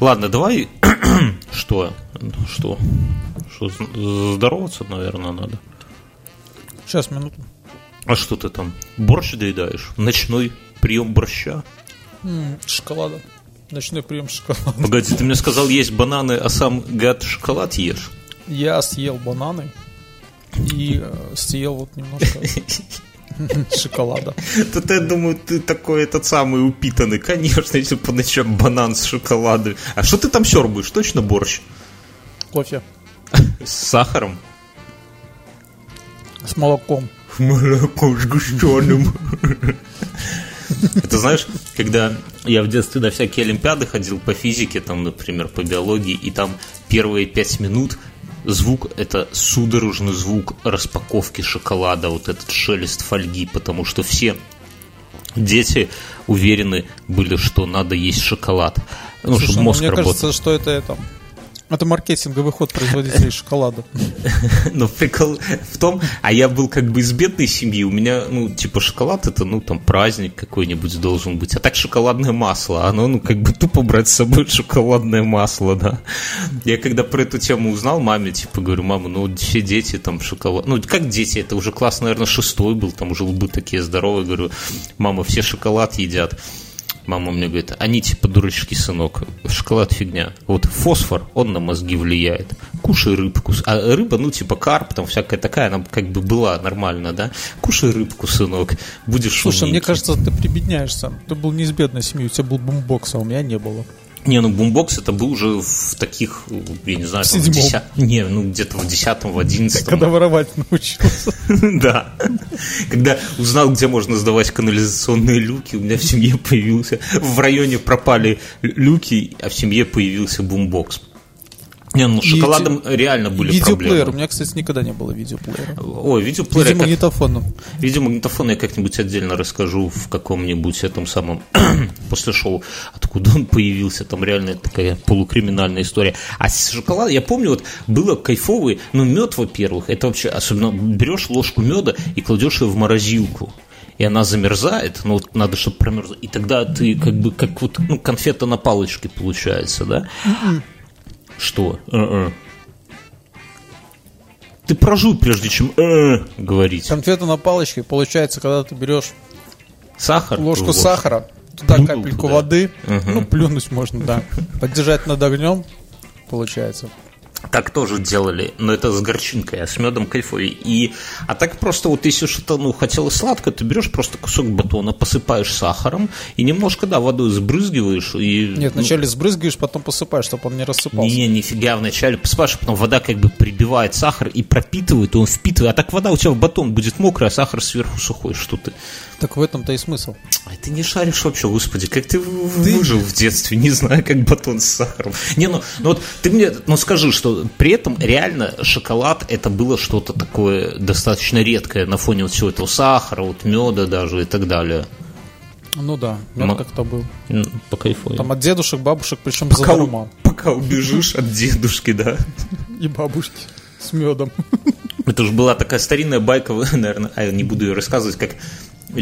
Ладно, давай... что? Что? Что? Здороваться, наверное, надо. Сейчас, минуту. А что ты там? Борщ доедаешь? Ночной прием борща? М, шоколада. Ночной прием шоколада. Погоди, ты мне сказал, есть бананы, а сам, гад, шоколад ешь? Я съел бананы и э, съел вот немножко шоколада. Тут я думаю, ты такой этот самый упитанный. Конечно, если по ночам банан с шоколадом. А что ты там сербуешь? Точно борщ? Кофе С сахаром? с молоком. Молоко сгущенным. Это знаешь, когда я в детстве на всякие олимпиады ходил по физике, там, например, по биологии, и там первые пять минут звук – это судорожный звук распаковки шоколада, вот этот шелест фольги, потому что все дети уверены были, что надо есть шоколад. Ну, Слушай, чтобы ну, мозг мне работал. кажется, что это это. Это маркетинговый ход производителей шоколада. Но прикол в том, а я был как бы из бедной семьи, у меня, ну, типа, шоколад это, ну, там, праздник какой-нибудь должен быть, а так шоколадное масло, оно, ну, как бы тупо брать с собой шоколадное масло, да. Я когда про эту тему узнал, маме, типа, говорю, мама, ну, все дети там шоколад, ну, как дети, это уже класс, наверное, шестой был, там уже лбы такие здоровые, говорю, мама, все шоколад едят. Мама мне говорит, они типа дурачки, сынок, шоколад фигня. Вот фосфор, он на мозги влияет. Кушай рыбку. А рыба, ну типа карп, там всякая такая, она как бы была нормально, да? Кушай рыбку, сынок, будешь Слушай, мне умненький. кажется, ты прибедняешься. Ты был не из бедной семьи, у тебя был бумбокс, а у меня не было. Не, ну бумбокс это был уже в таких, я не знаю, В там, в деся- Не, ну где-то в десятом, в одиннадцатом. Когда воровать научился. Да. Когда узнал, где можно сдавать канализационные люки, у меня в семье появился... В районе пропали люки, а в семье появился бумбокс. Не, ну с И шоколадом реально были Видеоплеер. У проблемы. меня, кстати, никогда не было видеоплеера. Ой, видеоплеер я как- Видеомагнитофоном. Видеомагнитофон я как-нибудь отдельно расскажу в каком-нибудь этом самом после шоу, откуда он появился. Там реально такая полукриминальная история. А с шоколадом, я помню, вот было кайфовый, ну, мед, во-первых, это вообще, особенно берешь ложку меда и кладешь ее в морозилку. И она замерзает, ну вот надо, чтобы промерзла. И тогда ты как бы как вот ну, конфета на палочке получается, да? Что? Э-э. Ты прожуй, прежде чем э говорить. Конфета на палочке получается, когда ты берешь Сахар? ложку в сахара, туда Плюнул капельку туда. воды, Мгм. ну, плюнуть можно, да. Поддержать над огнем, получается. Так тоже делали, но это с горчинкой, а с медом кайфовее. И, а так просто вот если что-то ну, хотелось сладкое, ты берешь просто кусок батона, посыпаешь сахаром и немножко, да, водой сбрызгиваешь. И, Нет, ну, вначале сбрызгиваешь, потом посыпаешь, чтобы он не рассыпался. Не, нифига, вначале посыпаешь, потом вода как бы прибивает сахар и пропитывает, и он впитывает. А так вода у тебя в батон будет мокрая, а сахар сверху сухой. Что ты? Так в этом-то и смысл. Ай, ты не шаришь вообще, господи, как ты, в- выжил в детстве, не знаю, как батон с сахаром. Не, ну, ну вот ты мне, ну скажи, что при этом реально шоколад это было что-то такое достаточно редкое на фоне вот всего этого сахара, вот меда даже и так далее. Ну да, мед Ну. как-то был. По кайфу. Там от дедушек, бабушек, причем пока, задарма. у- пока убежишь от дедушки, да. И бабушки с медом. Это же была такая старинная байка, наверное, а я не буду ее рассказывать, как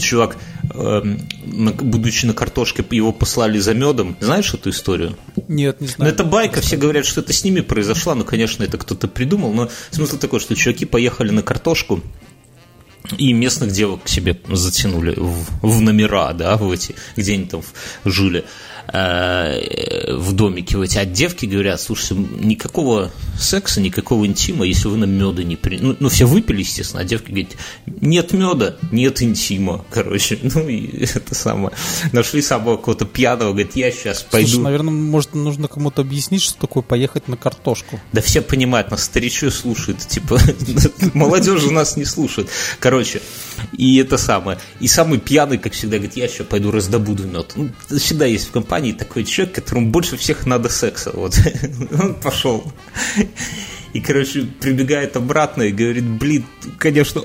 чувак, эм, будучи на картошке, его послали за медом. Знаешь эту историю? Нет, не Ну, знаю. это байка, все говорят, что это с ними произошло, ну, конечно, это кто-то придумал, но смысл такой, что чуваки поехали на картошку, и местных девок к себе затянули в, в номера, да, в эти, где они там жили, в домике в эти. А девки говорят, слушайте, никакого секса, никакого интима, если вы нам меда не при... Ну, ну, все выпили, естественно, а девки говорят, нет меда, нет интима, короче. Ну, и это самое. Нашли самого какого-то пьяного, говорит, я сейчас пойду. Слушай, наверное, может, нужно кому-то объяснить, что такое поехать на картошку. Да все понимают, нас старичок слушает, типа, молодежь у нас не слушает. Короче, и это самое. И самый пьяный, как всегда, говорит, я сейчас пойду раздобуду мед. Ну, всегда есть в компании такой человек, которому больше всех надо секса. Вот. Он пошел. И, короче, прибегает обратно и говорит, блин, конечно,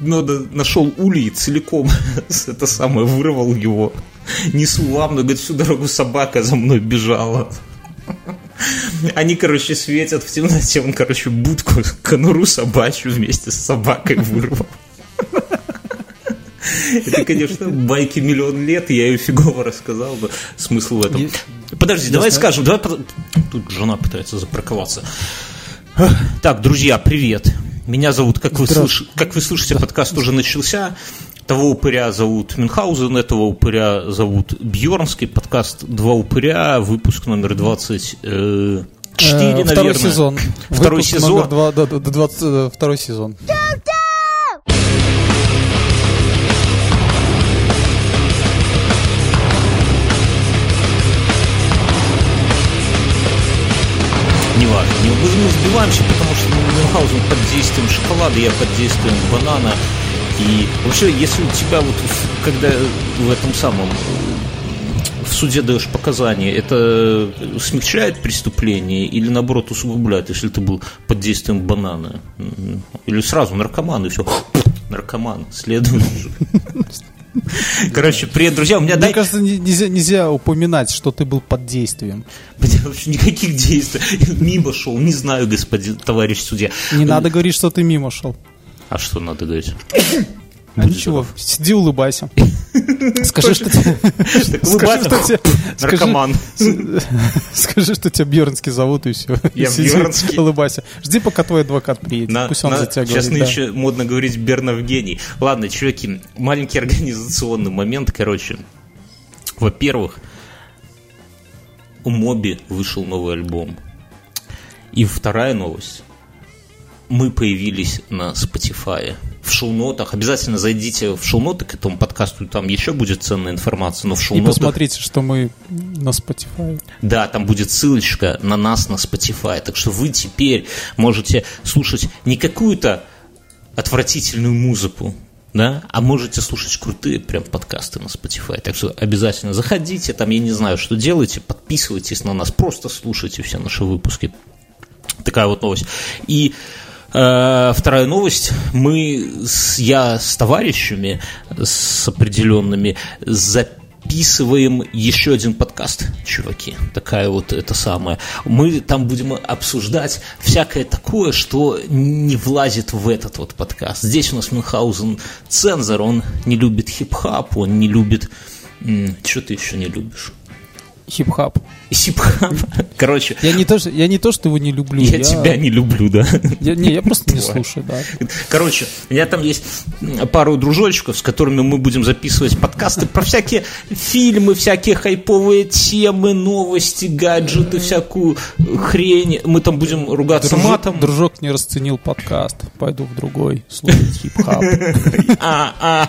меда нашел улей целиком, это самое, вырвал его. Несу вам, но, говорит, всю дорогу собака за мной бежала. Они, короче, светят в темноте, он, короче, будку, конуру собачью вместе с собакой вырвал. Это, конечно, байки миллион лет, я ее фигово рассказал, но смысл в этом. Подожди, давай скажем, давай... Тут жена пытается запарковаться. Так, друзья, привет. Меня зовут, как вы, слыш... как вы слышите, подкаст уже начался. Того упыря зовут Мюнхгаузен, этого упыря зовут Бьернский. Подкаст «Два упыря», выпуск номер 24, Четыре, э, Второй сезон. Второй Выпуск сезон. Номер два, да, да, 22 э, сезон. Не, мы не сбиваемся, потому что Мюнхгаузен под действием шоколада, я под действием банана. И вообще, если у тебя вот, когда в этом самом в суде даешь показания, это смягчает преступление или наоборот усугубляет, если ты был под действием банана? Или сразу наркоман и все, наркоман, следует. Короче, привет, друзья. У меня Мне дай... кажется, нельзя, нельзя упоминать, что ты был под действием. Вообще никаких действий. Мимо шел, не знаю, господин товарищ судья. Не надо говорить, что ты мимо шел. А что надо говорить? А ничего, сиди улыбайся. Скажи, что тебе... Наркоман. Скажи, что тебя Бьернский зовут, и все. Я Бьернский. Улыбайся. Жди, пока твой адвокат приедет. Пусть он за тебя говорит. Сейчас нынче модно говорить Берновгений. Ладно, чуваки, маленький организационный момент, короче. Во-первых, у Моби вышел новый альбом. И вторая новость. Мы появились на Spotify в шоу-нотах. Обязательно зайдите в шоу-ноты к этому подкасту, там еще будет ценная информация, но в шоу-нотах... И посмотрите, что мы на Spotify. Да, там будет ссылочка на нас на Spotify, так что вы теперь можете слушать не какую-то отвратительную музыку, да, а можете слушать крутые прям подкасты на Spotify. Так что обязательно заходите, там, я не знаю, что делаете, подписывайтесь на нас, просто слушайте все наши выпуски. Такая вот новость. И вторая новость. Мы, я с товарищами, с определенными, записываем еще один подкаст, чуваки. Такая вот это самое. Мы там будем обсуждать всякое такое, что не влазит в этот вот подкаст. Здесь у нас Мюнхгаузен цензор, он не любит хип-хап, он не любит... Что ты еще не любишь? Хип-хап. Хип-хап. Короче. Я не, то, что, я не то, что его не люблю. Я, я... тебя не люблю, да. Я, не, я просто не слушаю, да. Короче, у меня там есть пару дружочков, с которыми мы будем записывать подкасты про всякие фильмы, всякие хайповые темы, новости, гаджеты, всякую хрень. Мы там будем ругаться Дружок, матом. Дружок не расценил подкаст. Пойду в другой слушать хип-хап. А, а.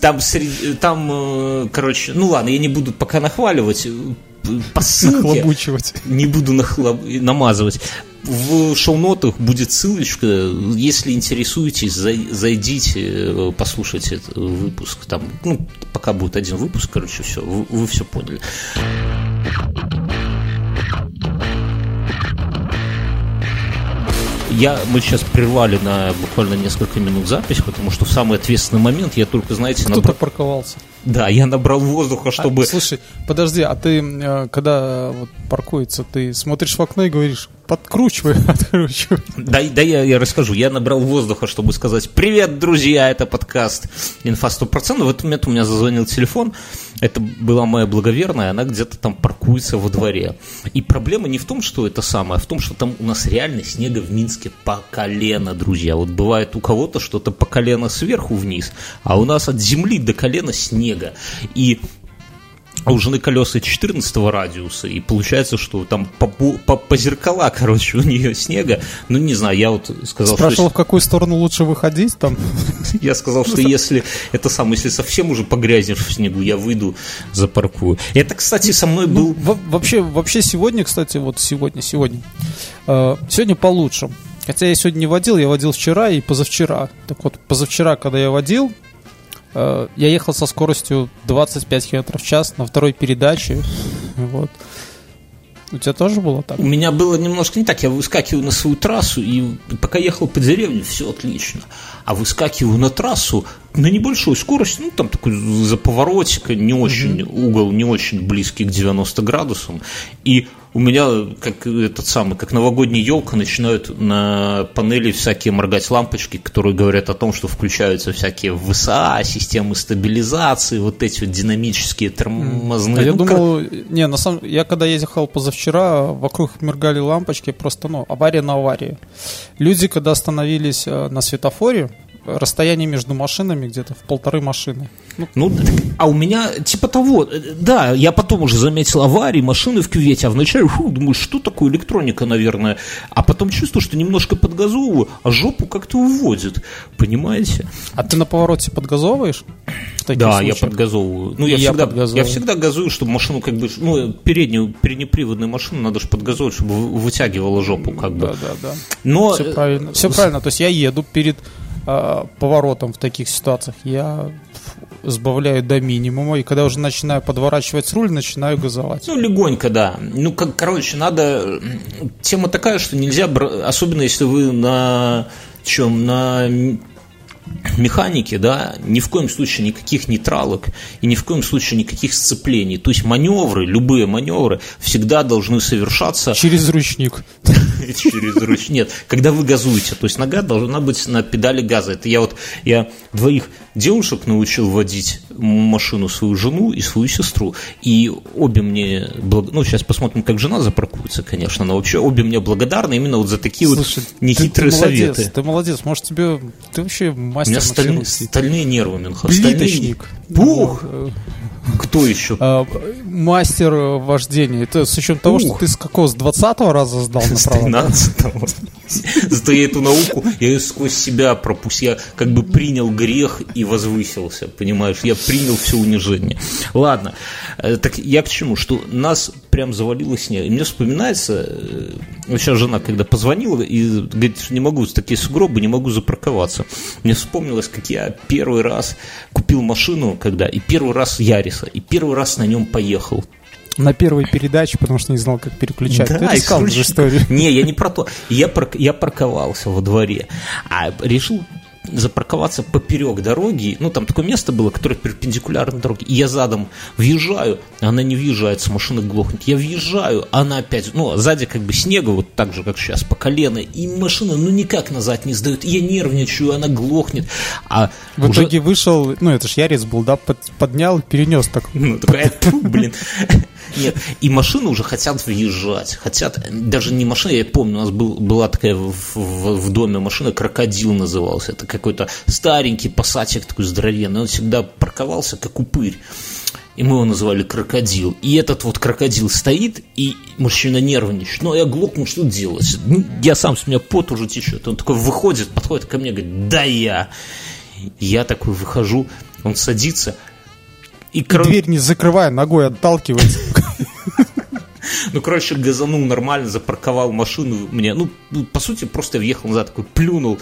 Там, среди, там, э, короче, ну ладно, я не буду пока нахваливать, по ссылке, не буду нахлоб... намазывать. В шоу-нотах будет ссылочка, если интересуетесь, зайдите, э, послушайте этот выпуск. Там, ну, пока будет один выпуск, короче, все, вы, вы все поняли. я, мы сейчас прервали на буквально несколько минут запись, потому что в самый ответственный момент я только, знаете... Кто-то набрал... парковался. Да, я набрал воздуха, чтобы... А, слушай, подожди, а ты, э, когда вот паркуется, ты смотришь в окно и говоришь, подкручивай, откручивай. Да, да я, я расскажу. Я набрал воздуха, чтобы сказать, привет, друзья, это подкаст «Инфа 100%». В этот момент у меня зазвонил телефон, это была моя благоверная, она где-то там паркуется во дворе. И проблема не в том, что это самое, а в том, что там у нас реально снега в Минске по колено, друзья. Вот бывает у кого-то что-то по колено сверху вниз, а у нас от земли до колена снега. И а у жены колеса 14 радиуса, и получается, что там по, по, по зеркала, короче, у нее снега. Ну, не знаю, я вот сказал, Спрашивал, что... в какую сторону лучше выходить там? Я сказал, что если это самое, если совсем уже погрязнешь в снегу, я выйду, запаркую. Это, кстати, со мной ну, был... Ну, вообще, вообще сегодня, кстати, вот сегодня, сегодня, э, сегодня получше. Хотя я сегодня не водил, я водил вчера и позавчера. Так вот, позавчера, когда я водил, я ехал со скоростью 25 км в час на второй передаче. Вот. У тебя тоже было так? У меня было немножко не так. Я выскакиваю на свою трассу, и пока ехал по деревне, все отлично. А выскакиваю на трассу, на небольшой скорости, ну, там такой за поворотика, не очень, mm-hmm. угол не очень близкий к 90 градусам, и у меня, как этот самый, как новогодняя елка, начинают на панели всякие моргать лампочки, которые говорят о том, что включаются всякие ВСА, системы стабилизации, вот эти вот динамические тормозные. А я ну, думал, как... не, на самом я когда ехал позавчера, вокруг моргали лампочки, просто, ну, авария на аварии. Люди, когда остановились э, на светофоре, расстояние между машинами где-то в полторы машины. Ну, ну, а у меня типа того, да, я потом уже заметил аварии, машины в кювете, а вначале фу, думаю, что такое электроника, наверное, а потом чувствую, что немножко подгазовываю, а жопу как-то уводит, понимаете? А ты на повороте подгазовываешь? Да, случаях? я подгазовываю. Ну, я, я, всегда, я всегда газую, чтобы машину как бы, ну, переднюю, переднеприводную машину надо же подгазовывать, чтобы вытягивала жопу, как бы. Да, да, да. Но... Все правильно, все правильно, то есть я еду перед э, поворотом в таких ситуациях я сбавляю до минимума, и когда уже начинаю подворачивать руль, начинаю газовать. Ну, легонько, да. Ну, как, короче, надо... Тема такая, что нельзя, особенно если вы на чем, на механики, да, ни в коем случае никаких нейтралок и ни в коем случае никаких сцеплений. То есть маневры, любые маневры всегда должны совершаться... Через ручник. Через ручник. Нет, когда вы газуете, то есть нога должна быть на педали газа. Это я вот, я двоих девушек научил водить машину свою жену и свою сестру. И обе мне, ну, сейчас посмотрим, как жена запаркуется, конечно, но вообще обе мне благодарны именно вот за такие Слушай, вот нехитрые ты, ты советы. Молодец, ты молодец, может тебе, ты вообще мастер У меня стальные, стальные нервы, Минхас. Плиточник. Пух! Кто еще? А, мастер вождения. Это с учетом того, что ты с какого, с 20 раза сдал на С 13-го. Зато я эту науку, я ее сквозь себя пропустил. Я как бы принял грех и возвысился, понимаешь? Я принял все унижение. Ладно, э, так я к чему? Что нас прям завалило снег. И мне вспоминается, э, сейчас жена когда позвонила и говорит, что не могу, такие сугробы, не могу запарковаться. Мне вспомнилось, как я первый раз купил машину, когда, и первый раз Яриса, и первый раз на нем поехал на первой передаче, потому что не знал, как переключать. Да, Ты рассказал же историю. Не, я не про то. Я, парк, я парковался во дворе, а решил запарковаться поперек дороги. Ну, там такое место было, которое перпендикулярно дороге. И я задом въезжаю, она не въезжается, машина глохнет. Я въезжаю, она опять, ну, сзади как бы снега, вот так же, как сейчас, по колено. И машина, ну, никак назад не сдает. Я нервничаю, она глохнет. А в уже... итоге вышел, ну, это ж Ярец был, да, под, поднял, перенес так. Ну, такая, блин. Нет, и машины уже хотят въезжать. Хотят, даже не машина, я помню, у нас был, была такая в, в, в доме машина, крокодил назывался. Это какой-то старенький пассатик такой здоровенный. Он всегда парковался, как упырь. И мы его называли крокодил. И этот вот крокодил стоит, и мужчина нервничает. Ну, а я глохну, что делать? Ну, я сам, с меня пот уже течет. Он такой выходит, подходит ко мне, говорит, да я. Я такой выхожу, он садится, и, кор... дверь не закрывая, ногой отталкивается. Ну, короче, газанул нормально, запарковал машину мне. Ну, ну по сути, просто въехал назад, такой плюнул,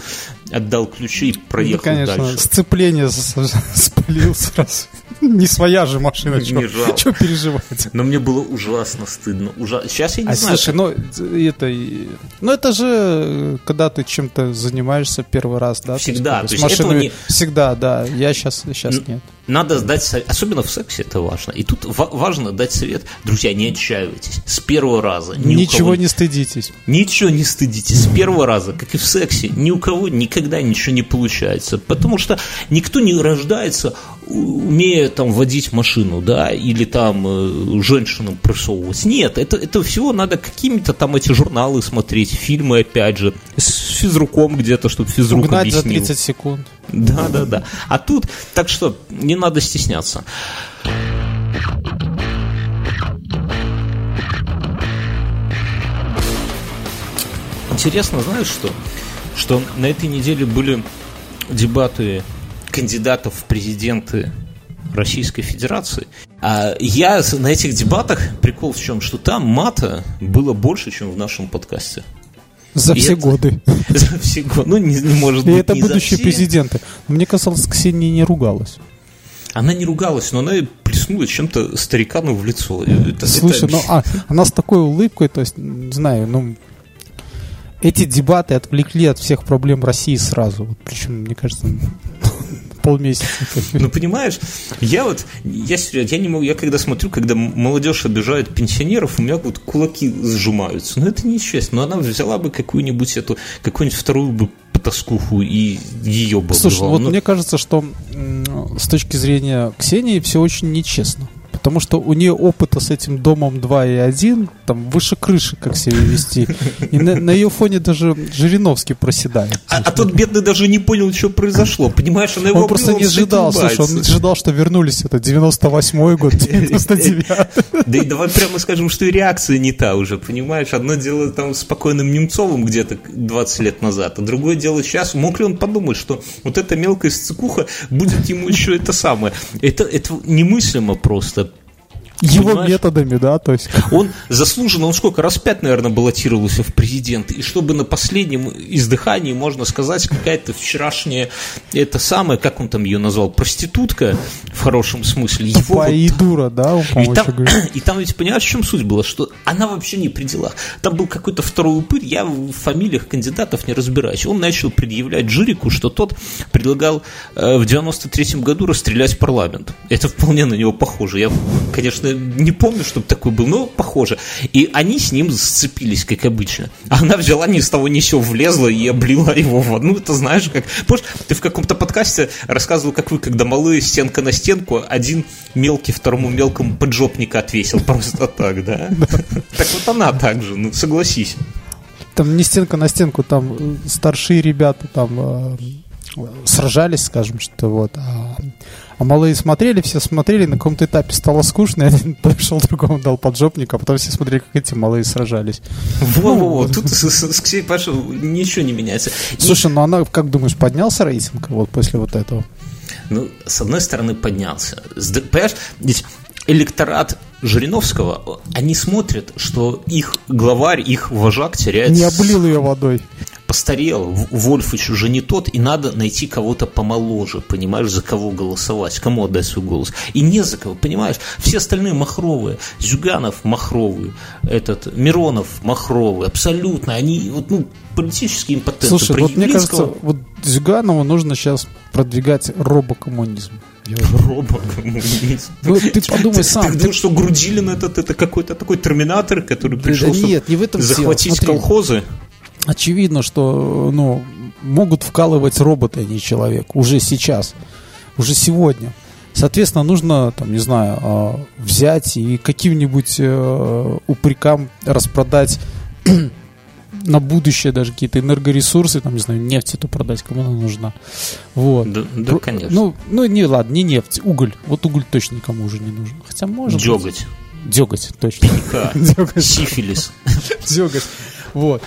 отдал ключи и проехал ну, конечно, дальше. сцепление спалил сразу. Не своя же машина, что переживать. Но мне было ужасно стыдно. Ужа... Сейчас я не а знаю. Слушай, ну это, ну это же, когда ты чем-то занимаешься первый раз, да? Всегда. То есть, то есть машиной... не... Всегда, да. Я сейчас, сейчас нет надо сдать совет, особенно в сексе это важно. И тут важно дать совет, друзья, не отчаивайтесь. С первого раза. Ни Ничего кого... не стыдитесь. Ничего не стыдитесь. С первого раза, как и в сексе, ни у кого никогда ничего не получается. Потому что никто не рождается, умея там водить машину, да, или там э, женщинам прессовывать. Нет, это, это всего надо какими-то там эти журналы смотреть, фильмы, опять же, с физруком где-то, чтобы физрук Угнать объяснил. за 30 секунд. Да, да, да. А тут, так что, не надо стесняться. Интересно, знаешь что? Что на этой неделе были дебаты кандидатов в президенты Российской Федерации. А я на этих дебатах, прикол в чем, что там мата было больше, чем в нашем подкасте. За и все это... годы. За все годы. Ну, не, не может и быть. И это будущие президенты. Мне казалось, Ксения не ругалась. Она не ругалась, но она плеснула чем-то старикану в лицо. Это, Слушай, это... ну а, она с такой улыбкой, то есть, не знаю, ну, эти дебаты отвлекли от всех проблем России сразу. Вот, причем, мне кажется, полмесяца. Ну, понимаешь, я вот, я серьезно, я не могу, я когда смотрю, когда молодежь обижает пенсионеров, у меня вот кулаки сжимаются. Ну, это нечестно. Но она взяла бы какую-нибудь эту, какую-нибудь вторую бы потаскуху и ее бы Слушай, ну вот Ну, мне кажется, что с точки зрения Ксении все очень нечестно. Потому что у нее опыта с этим домом 2 и 1, там выше крыши, как себя вести. И на, на ее фоне даже Жириновский проседает. а, а тот бедный даже не понял, что произошло. Понимаешь, она его Он просто не ожидал, слушай, он ожидал, что вернулись это 98-й год, 99-й. Да и давай прямо скажем, что и реакция не та уже, понимаешь? Одно дело там спокойным Немцовым где-то 20 лет назад, а другое дело сейчас. Мог ли он подумать, что вот эта мелкая сцикуха будет ему еще это самое? Это, это немыслимо просто. Его Понимаешь? методами, да, то есть... Он заслуженно, он сколько раз пять, наверное, баллотировался в президенты, и чтобы на последнем издыхании, можно сказать, какая-то вчерашняя, это самое, как он там ее назвал, проститутка, в хорошем смысле, его вот и дура, да, он, и там, и там ведь понимаешь, в чем суть была, что она вообще не при делах. Там был какой-то второй упырь, я в фамилиях кандидатов не разбираюсь. Он начал предъявлять Жирику, что тот предлагал э, в 93-м году расстрелять парламент. Это вполне на него похоже. Я, конечно, не помню, чтобы такой был, но похоже. И они с ним сцепились, как обычно. Она взяла ни с того ни с сего, влезла и облила его в одну. Это знаешь, как... Помнишь, ты в каком-то подкасте рассказывал, как вы, когда малые стенка на стенку, один мелкий второму мелкому поджопника отвесил. Просто так, да? Так вот она так же, ну согласись. Там не стенка на стенку, там э, старшие ребята там э, сражались, скажем, что вот. А, а малые смотрели, все смотрели, на каком-то этапе стало скучно, и один пришел другому дал поджопник, а потом все смотрели, как эти малые сражались. Во-во-во, тут с, Ксенией Пашей ничего не меняется. Слушай, ну она, как думаешь, поднялся рейтинг вот после вот этого? Ну, с одной стороны, поднялся. Понимаешь, ведь электорат Жириновского, они смотрят, что их главарь, их вожак теряет... Не облил ее водой. Постарел, В- Вольфыч уже не тот, и надо найти кого-то помоложе, понимаешь, за кого голосовать, кому отдать свой голос. И не за кого, понимаешь, все остальные махровые, Зюганов махровый, этот, Миронов махровый, абсолютно, они, вот, ну, политические импотенты. Слушай, Про вот мне кажется, вот Зюганову нужно сейчас продвигать робокоммунизм. Робокоммунист. Ну, ты подумай сам, Ты ты- думаешь, что Грудилин этот это какой-то такой терминатор, который Да пришел, чтобы нет, не в этом дело. захватить колхозы? Очевидно, что ну, могут вкалывать роботы, а не человек. Уже сейчас. Уже сегодня. Соответственно, нужно, там, не знаю, а, взять и каким-нибудь э, упрекам распродать на будущее даже какие-то энергоресурсы, там, не знаю, нефть эту продать, кому она нужна. Вот. Да, да, конечно. Ну, ну, не, ладно, не нефть, уголь. Вот уголь точно никому уже не нужен. Хотя может быть. Деготь, Деготь, точно. Ка, Деготь. сифилис. дергать. Вот.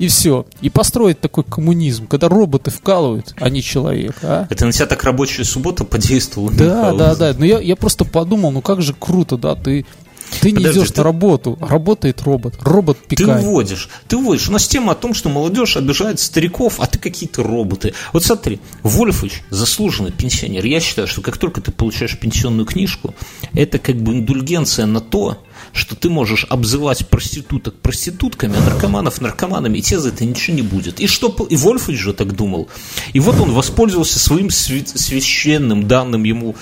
И все. И построить такой коммунизм, когда роботы вкалывают, а не человек, а? Это на тебя так рабочая суббота подействовала? Да, да, да. Но я, я просто подумал, ну как же круто, да, ты, ты не Подожди, идешь ты- на работу, работает робот. Робот Ты пикает. уводишь, ты уводишь. У нас тема о том, что молодежь обижает стариков, а ты какие-то роботы. Вот смотри, Вольфович заслуженный пенсионер. Я считаю, что как только ты получаешь пенсионную книжку, это как бы индульгенция на то, что ты можешь обзывать проституток проститутками, а наркоманов наркоманами, и тебе за это ничего не будет. И что и Вольфович же так думал. И вот он воспользовался своим свя- священным данным ему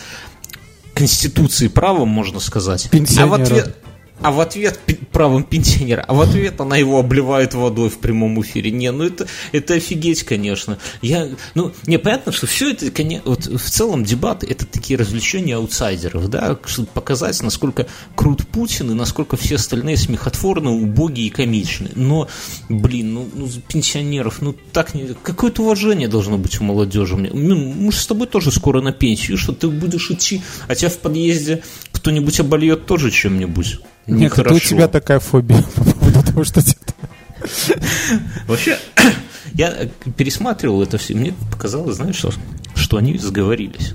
конституции правом, можно сказать. А в ответ, а в ответ правом пенсионера, а в ответ она его обливает водой в прямом эфире. Не, ну это, это офигеть, конечно. Я, ну, не, понятно, что все это, коне- вот в целом дебаты, это такие развлечения аутсайдеров, да, чтобы показать, насколько крут Путин и насколько все остальные смехотворны, убогие и комичны. Но, блин, ну, ну, пенсионеров, ну так не... Какое-то уважение должно быть у молодежи. Мне- Ну, мы же с тобой тоже скоро на пенсию, что ты будешь идти, а тебя в подъезде кто-нибудь обольет тоже чем-нибудь. Нет, это у тебя такая фобия по поводу того, что. Вообще, я пересматривал это все, и мне показалось, знаешь, что, что они сговорились.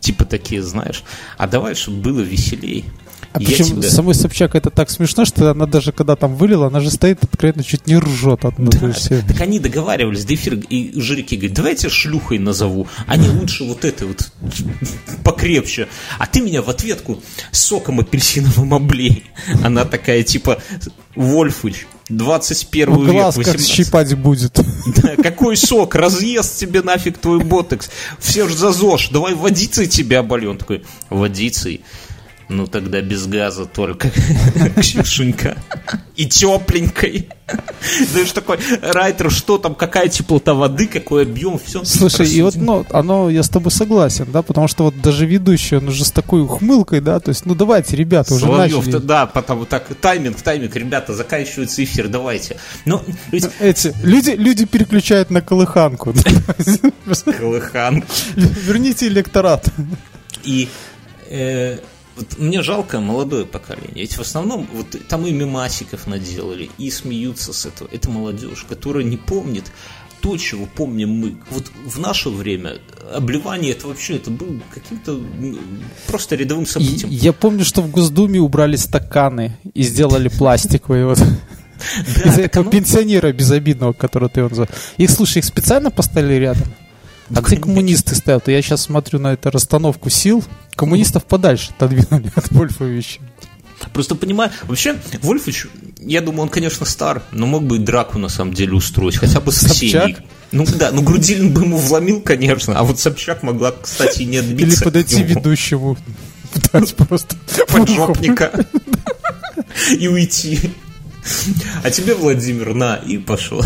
Типа такие, знаешь, а давай, чтобы было веселей. А Я причем тебя- самой Собчак это так смешно, что она даже когда там вылила, она же стоит откровенно чуть не ржет от Да, всего. так они договаривались до эфира, и Жирики говорит, давайте шлюхой назову, не лучше вот этой вот покрепче. А ты меня в ответку соком апельсиновым облей. Она такая, типа, Вольфыч, 21 Ну, век, глаз как 18. щипать будет. Да, какой сок? Разъест тебе нафиг твой ботекс. Все ж за ЗОЖ. Давай водицей тебя обольем. Он такой, водицей? Ну тогда без газа только, Ксюшенька. И тепленькой. Знаешь, такой, Райтер, что там, какая теплота воды, какой объем, все. Слушай, и вот, ну, оно, я с тобой согласен, да, потому что вот даже ведущий, он уже с такой ухмылкой, да, то есть, ну, давайте, ребята, уже начали. да, потом так, тайминг, тайминг, ребята, заканчивается эфир, давайте. Ну, ведь Эти, люди, люди переключают на колыханку. Колыхан. Верните электорат. И э, вот мне жалко молодое поколение. Ведь в основном вот там и мемасиков наделали, и смеются с этого. Это молодежь, которая не помнит то, чего помним мы. Вот в наше время обливание это вообще это был каким-то м, просто рядовым И событием. я помню, что в Госдуме убрали стаканы и сделали пластиковые вот. Так этого оно- пенсионера безобидного, которого ты он. Их, слушай, их специально поставили рядом. А где коммунисты стоят? Я сейчас смотрю на эту расстановку сил. Коммунистов подальше отодвинули от Вольфовича. Просто понимаю, вообще Вольфович, я думаю, он, конечно, стар, но мог бы и драку на самом деле устроить, хотя бы с? Ксенией. Ну да, ну Грудилин бы ему вломил, конечно, а вот Собчак могла, кстати, не Или отбиться. подойти от него. ведущему. Дать просто. поджопника и уйти. А тебе, Владимир, на, и пошел.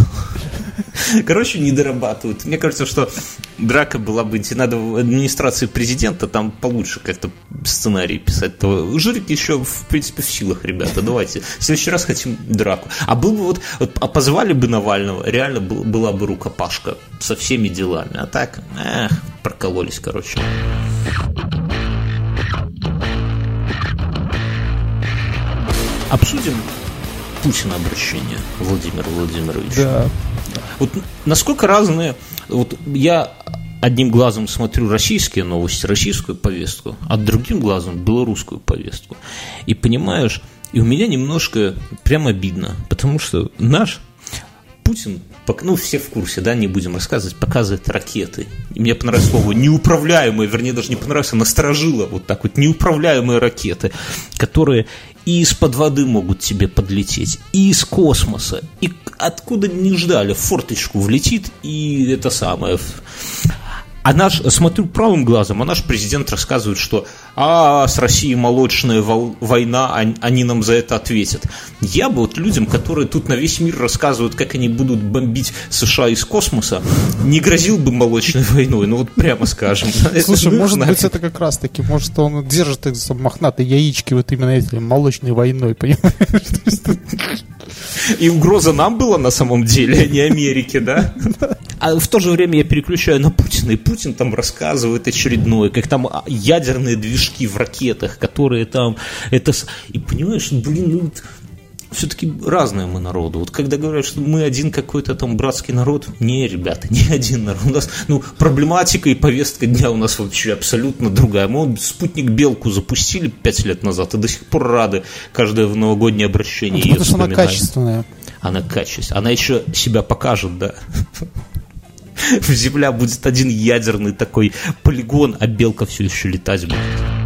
Короче, не дорабатывают. Мне кажется, что драка была бы... Надо в администрации президента там получше как-то сценарий писать. То жирик еще, в принципе, в силах, ребята. Давайте. В следующий раз хотим драку. А был бы вот... вот а позвали бы Навального, реально был- была бы рукопашка со всеми делами. А так, эх, прокололись, короче. Обсудим Путина обращение, Владимир Владимирович. Да. Вот насколько разные... Вот я одним глазом смотрю российские новости, российскую повестку, а другим глазом белорусскую повестку. И понимаешь, и у меня немножко прям обидно, потому что наш Путин, ну, все в курсе, да, не будем рассказывать, показывает ракеты. И мне понравилось слово неуправляемые, вернее, даже не понравилось, а насторожило вот так вот, неуправляемые ракеты, которые и из-под воды могут тебе подлететь, и из космоса, и откуда не ждали, в форточку влетит, и это самое... А наш, смотрю правым глазом, а наш президент рассказывает, что а, с Россией молочная война, они, нам за это ответят. Я бы вот людям, которые тут на весь мир рассказывают, как они будут бомбить США из космоса, не грозил бы молочной войной, ну вот прямо скажем. Слушай, может быть, это как раз таки, может, он держит там мохнатые яички вот именно этой молочной войной, понимаешь? И угроза нам была на самом деле, а не Америке, да? А в то же время я переключаю на Путина, и Путин там рассказывает очередное, как там а, ядерные движки в ракетах, которые там... это И понимаешь, блин, ну, все-таки разные мы народы. Вот когда говорят, что мы один какой-то там братский народ, не, ребята, не один народ. У нас, ну, проблематика и повестка дня у нас вообще абсолютно другая. Мы вот спутник Белку запустили пять лет назад и до сих пор рады каждое в новогоднее обращение. её Потому что она качественная. Она качественная. Она еще себя покажет, да. Земля будет один ядерный такой полигон, а белка все еще летать будет.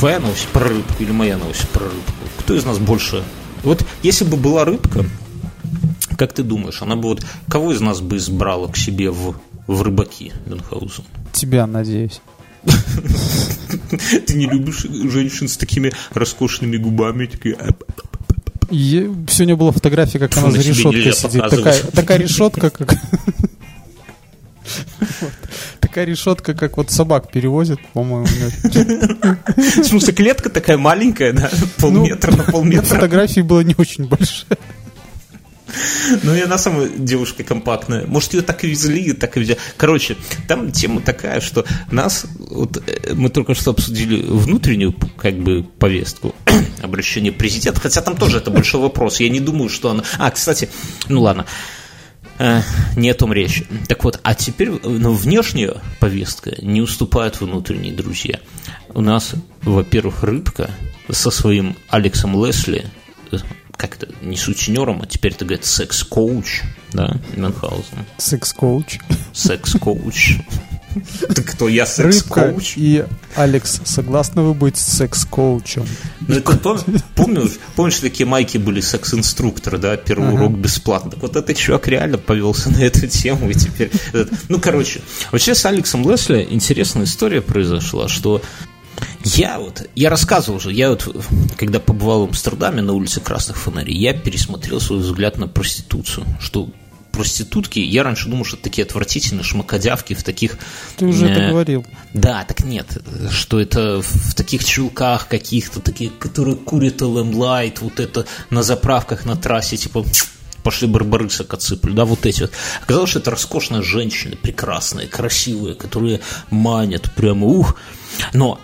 Твоя новость про рыбку или моя новость про рыбку? Кто из нас больше? Вот если бы была рыбка, как ты думаешь, она бы вот кого из нас бы избрала к себе в, в рыбаки Мюнхгаузен? Тебя, надеюсь. Ты не любишь женщин с такими роскошными губами, такие, «Ап, И сегодня была фотография, как Фу, она за решеткой сидит. Такая, такая решетка, как... Вот. Такая решетка, как вот собак перевозят, по-моему. В смысле, клетка такая маленькая, да? Полметра на полметра. фотографии была не очень большая. Ну, и она сама девушка компактная. Может, ее так и везли, так и везли. Короче, там тема такая, что нас, вот э, мы только что обсудили внутреннюю, как бы, повестку обращения президента, хотя там тоже это большой вопрос. Я не думаю, что она... А, кстати, ну ладно, Э, не о том речь. Так вот, а теперь ну, внешняя повестка не уступает внутренней, друзья. У нас, во-первых, Рыбка со своим Алексом Лесли, э, как это, не сутенером, а теперь это говорит секс-коуч, да, Мюнхгаузен, Секс-коуч. секс-коуч. Ты кто, я секс-коуч? и Алекс, согласны вы быть секс-коучем? Ну, это пом- помнишь, помнишь, такие майки были секс-инструкторы, да, первый Ага. урок бесплатно. Так вот этот чувак реально повелся на эту тему, и теперь... Ну, короче, вообще с Алексом Лесли интересная история произошла, что я вот, я рассказывал уже, я вот, когда побывал в Амстердаме на улице Красных Фонарей, я пересмотрел свой взгляд на проституцию, что проститутки, я раньше думал, что это такие отвратительные шмакодявки в таких... Ты уже это э, говорил. да, так нет, что это в таких чулках каких-то, такие, которые курят Light, вот это на заправках на трассе, типа пошли барбарысок отсыпали, да, вот эти вот. Оказалось, что это роскошные женщины, прекрасные, красивые, которые манят прямо, ух. Но,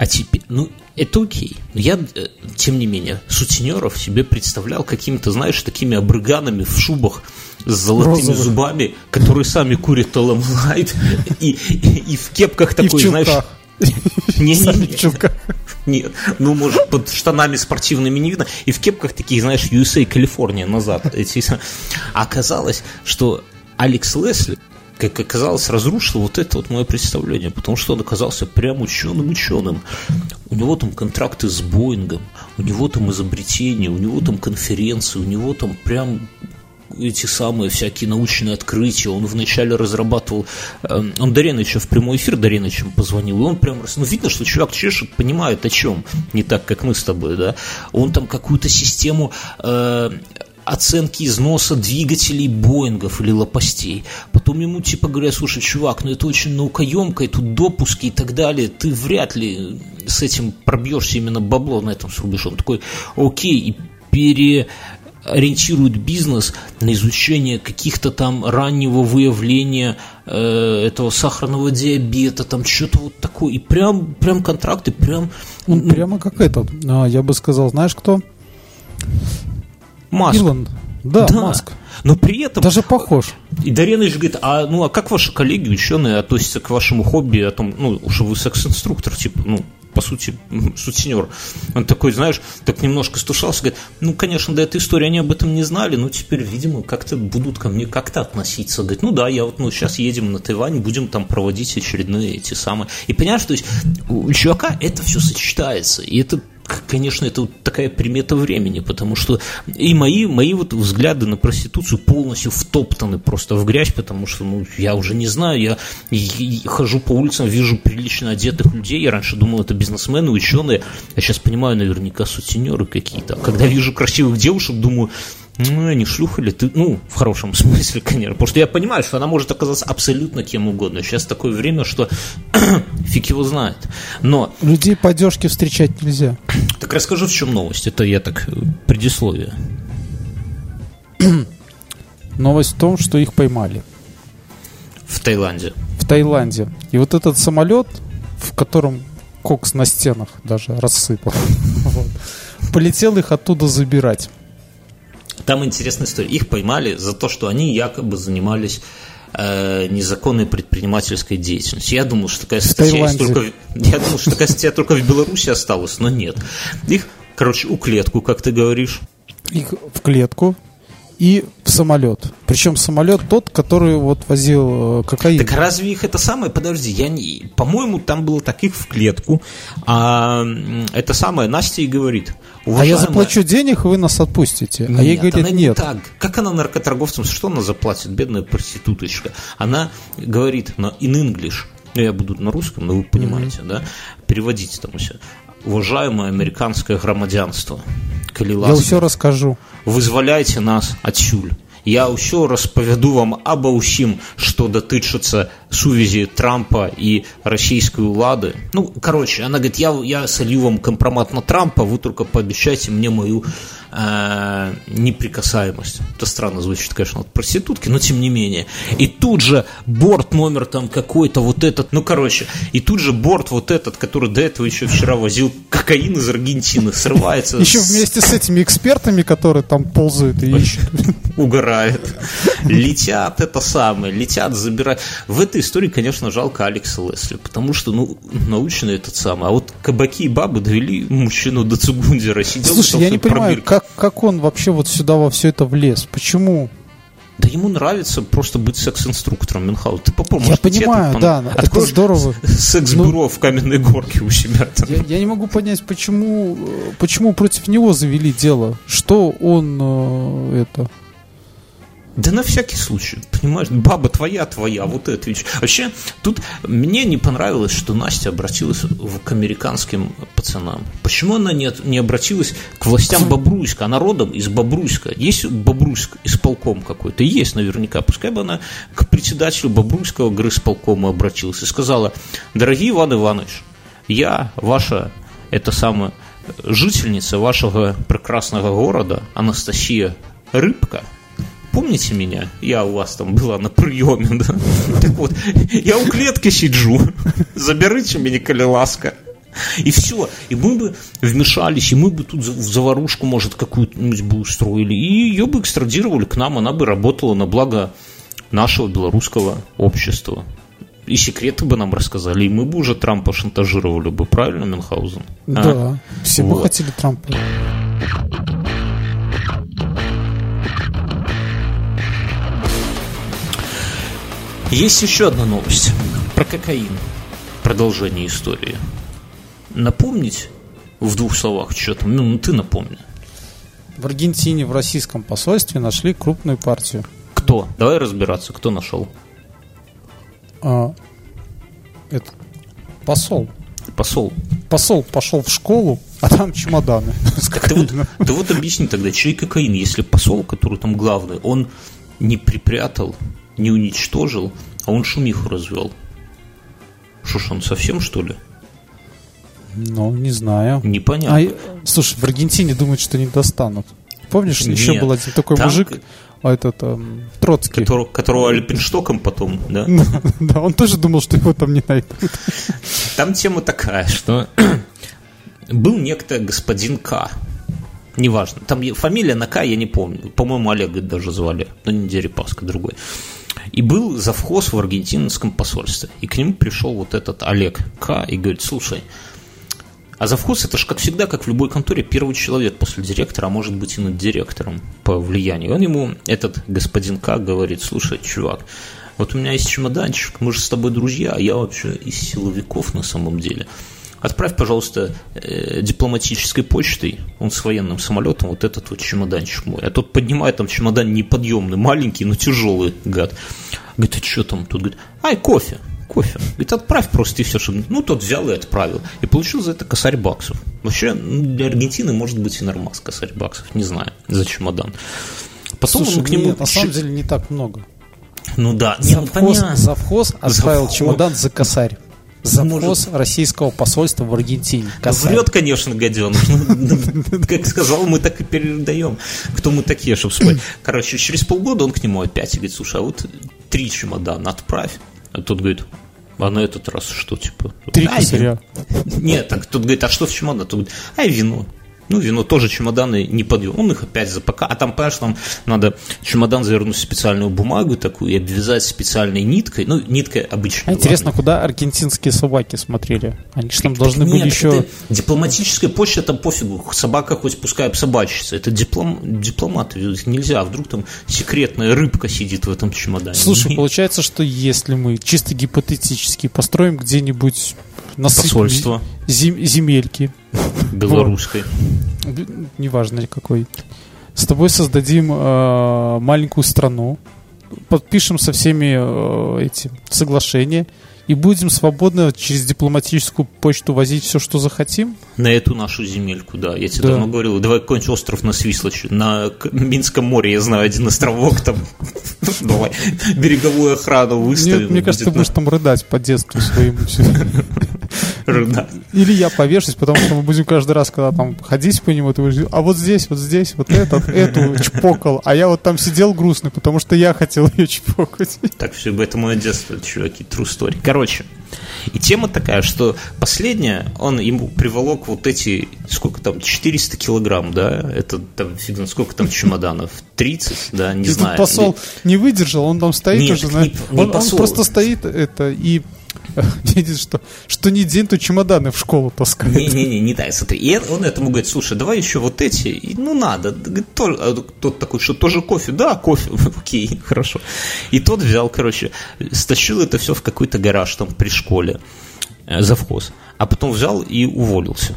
а теперь, ну, это окей. Но Я, э, тем не менее, сутенеров себе представлял какими-то, знаешь, такими обрыганами в шубах с золотыми Розовых. зубами, которые сами курят Light и, и, и в кепках И в такой, знаешь, не, не. Нет, ну, может, под штанами спортивными не видно. И в кепках такие, знаешь, USA, Калифорния назад. Эти. А оказалось, что Алекс Лесли, как оказалось, разрушил вот это вот мое представление, потому что он оказался прям ученым-ученым. У него там контракты с Боингом, у него там изобретения, у него там конференции, у него там прям эти самые всякие научные открытия. Он вначале разрабатывал... эм, Он Дареновича в прямой эфир Дареновичем позвонил, и он прям... Ну, видно, что чувак чешет, понимает о чем. Не так, как мы с тобой, да. Он там какую-то систему... э, оценки износа двигателей Боингов или лопастей. Потом ему типа говорят, слушай, чувак, ну это очень наукоемко, и тут допуски и так далее, ты вряд ли с этим пробьешься именно бабло на этом срубеже. Он такой, окей, и пере ориентирует бизнес на изучение каких-то там раннего выявления э, этого сахарного диабета, там что-то вот такое. И прям, прям контракты, прям Он ну, прямо как этот. а, Я бы сказал, знаешь кто? Маск. Илон. Да, Да. Маск. Но при этом Даже похож. И Даренович говорит, а ну а как ваши коллеги, ученые, относятся к вашему хобби, о том, ну, что вы секс-инструктор, типа, ну, по сути, сутенер. Он такой, знаешь, так немножко стушался, говорит, ну, конечно, до этой истории они об этом не знали, но теперь, видимо, как-то будут ко мне как-то относиться. Говорит, ну да, я вот, ну, сейчас едем на Тайвань, будем там проводить очередные эти самые. И понимаешь, то есть у чувака это все сочетается, и это конечно, это вот такая примета времени, потому что и мои, мои вот взгляды на проституцию полностью втоптаны просто в грязь, потому что, ну, я уже не знаю, я хожу по улицам, вижу прилично одетых людей, я раньше думал, это бизнесмены, ученые, я сейчас понимаю, наверняка сутенеры какие-то. А Когда вижу красивых девушек, думаю, ну, не шлюха ли ты? Ну, в хорошем смысле, конечно. Потому что я понимаю, что она может оказаться абсолютно кем угодно. Сейчас такое время, что фиг его знает. Но Людей по одежке встречать нельзя. так расскажу, в чем новость. Это я так э, предисловие. Новость в том, что их поймали В Таиланде. в Таиланде. И вот этот самолет, в котором кокс на стенах даже рассыпал, вот, полетел их оттуда забирать. Там интересная история. Их поймали за то, что они якобы занимались э, незаконной предпринимательской деятельностью. Я думал, что такая статья есть только, я думал, что такая статья только в Беларуси осталась, но нет. Их, короче, у клетку, как ты говоришь. Их в клетку и самолет. Причем самолет тот, который вот возил э, кокаин. Так разве их это самое? Подожди, я не... По-моему, там было таких в клетку. А это самое Настя и говорит. а я «Уважаемая, заплачу денег, вы нас отпустите. а ей Нет, говорит, она не нет. так. Как она наркоторговцам, что она заплатит, бедная проституточка? Она говорит на in English, ну, я буду на русском, но вы понимаете, да? Переводите там все Уважаемое американское громадянство, коли Я ласка, все расскажу. вызволяйте нас отсюль. Я ўсё распавяду вам аба ўсім, што датычыцца сувязі Трампа і расійскай улады. Ну, короче, она говорит, я, я солью вам компромат на Трампа, вы только пообещайте мне мою э, неприкасаемость. Это странно звучит, конечно, от проститутки, но тем не менее. И тут же борт номер там какой-то вот этот, ну, короче, и тут же борт вот этот, который до этого еще вчера возил кокаин из Аргентины, срывается. Еще вместе с этими экспертами, которые там ползают и ищут. угорает. Летят это самое, летят забирать. В этой истории, конечно, жалко Алекса Лесли, потому что, ну, научно этот самый. А вот кабаки и бабы довели мужчину до Цугундера, сидел Слушай, я не понимаю, пробирка. Как, как он вообще вот сюда во все это влез? Почему? Да ему нравится просто быть секс-инструктором Мюнхгаузен. Ты попробуй, Я понимаю, тебе, да, это здорово. Секс-бюро в каменной горке у себя там. Я, я не могу понять, почему, э, почему против него завели дело. Что он э, это да на всякий случай, понимаешь, баба твоя, твоя, вот это ведь. Вообще, тут мне не понравилось, что Настя обратилась к американским пацанам. Почему она не, не обратилась к властям Бобруйска? Она родом из Бобруйска. Есть Бобруйск исполком какой-то? Есть наверняка. Пускай бы она к председателю Бобруйского грызполкома обратилась и сказала, дорогий Иван Иванович, я ваша, это самая, жительница вашего прекрасного города, Анастасия Рыбка – помните меня? Я у вас там была на приеме, да? Так вот, я у клетки сиджу, заберите меня, коли ласка. И все. И мы бы вмешались, и мы бы тут в заварушку, может, какую-нибудь бы устроили. И ее бы экстрадировали к нам, она бы работала на благо нашего белорусского общества. И секреты бы нам рассказали, и мы бы уже Трампа шантажировали бы, правильно, Мюнхгаузен? А? Да, все вот. бы хотели Трампа. Есть еще одна новость про кокаин. Продолжение истории. Напомнить в двух словах, что там, ну, ты напомни. В Аргентине в российском посольстве нашли крупную партию. Кто? Давай разбираться, кто нашел. А, это посол. Посол. Посол пошел в школу, а там чемоданы. Ты вот, ты вот объясни тогда, чей кокаин, если посол, который там главный, он не припрятал не уничтожил, а он шумиху развел. Что ж, он совсем, что ли? Ну, не знаю. Непонятно. А, слушай, в Аргентине думают, что не достанут. Помнишь, Нет, еще был один такой там... мужик, а этот um, Троцкий. Которого, которого альпинштоком потом, да? Да, он тоже думал, что его там не найдут. Там тема такая, что был некто господин К. Неважно. Там фамилия на К, я не помню. По-моему, Олег даже звали. Но не Дерипаска, другой. И был завхоз в аргентинском посольстве. И к нему пришел вот этот Олег К. и говорит, слушай, а завхоз это же, как всегда, как в любой конторе, первый человек после директора, а может быть и над директором по влиянию. Он ему, этот господин К, говорит, слушай, чувак, вот у меня есть чемоданчик, мы же с тобой друзья, а я вообще из силовиков на самом деле. Отправь, пожалуйста, э, дипломатической почтой, он с военным самолетом, вот этот вот чемоданчик мой. А тот поднимает там чемодан неподъемный, маленький, но тяжелый, гад. Говорит, а что там? Тут говорит, ай, кофе, кофе. Говорит, отправь просто и все, чтобы... Ну, тот взял и отправил. И получил за это косарь баксов. Вообще, ну, для Аргентины может быть и нормас косарь баксов, не знаю, за чемодан. Потом Слушай, он к нему... Нет, на самом деле не так много. Ну да, завхоз, нет, завхоз отправил завхоз. чемодан за косарь. Завхоз Может... российского посольства в Аргентине. Касай. Врет, конечно, гаденыш. Ну, как сказал, мы так и передаем. Кто мы такие, чтобы спать. Короче, через полгода он к нему опять говорит, слушай, а вот три чемодана отправь. А тот говорит, а на этот раз что, типа? Три косаря. Нет, так тут говорит, а что в чемодан? Тут говорит, ай, вино. Ну, вино тоже чемоданы не подъем. Он их опять запака. А там, понимаешь, там надо чемодан завернуть в специальную бумагу такую и обвязать специальной ниткой. Ну, ниткой обычной. А интересно, ладно. куда аргентинские собаки смотрели? Они же там должны нет, были еще... Дипломатическая почта там пофигу. Собака хоть пускай обсобачится. Это диплом... дипломаты. Нельзя. А вдруг там секретная рыбка сидит в этом чемодане. Слушай, получается, что если мы чисто гипотетически построим где-нибудь посольство. зем, земельки. Белорусской, неважно какой, с тобой создадим э, маленькую страну, подпишем со всеми э, эти соглашения и будем свободно через дипломатическую почту возить все, что захотим? На эту нашу земельку, да. Я тебе да. давно говорил, давай какой-нибудь остров на Свислочи, на Минском море, я знаю, один островок там. Давай береговую охрану выставим. Мне кажется, ты будешь там рыдать по детству своему. Или я повешусь, потому что мы будем каждый раз, когда там ходить по нему, ты будешь, а вот здесь, вот здесь, вот этот, эту чпокал, а я вот там сидел грустный, потому что я хотел ее чпокать. Так, все, это мое детство, чуваки, true story. Короче, и тема такая, что последняя, он ему приволок вот эти, сколько там, 400 килограмм, да, это там, фиг сколько там чемоданов, 30, да, не и знаю. посол не выдержал, он там стоит Нет, уже, не, не он, он просто стоит это и что, что не день, то чемоданы в школу таскает. Не-не-не, не дай, смотри. И он этому говорит, слушай, давай еще вот эти, и, ну надо. Говорит, а тот такой, что тоже кофе? Да, кофе, окей, хорошо. И тот взял, короче, стащил это все в какой-то гараж там при школе, э, завхоз, а потом взял и уволился.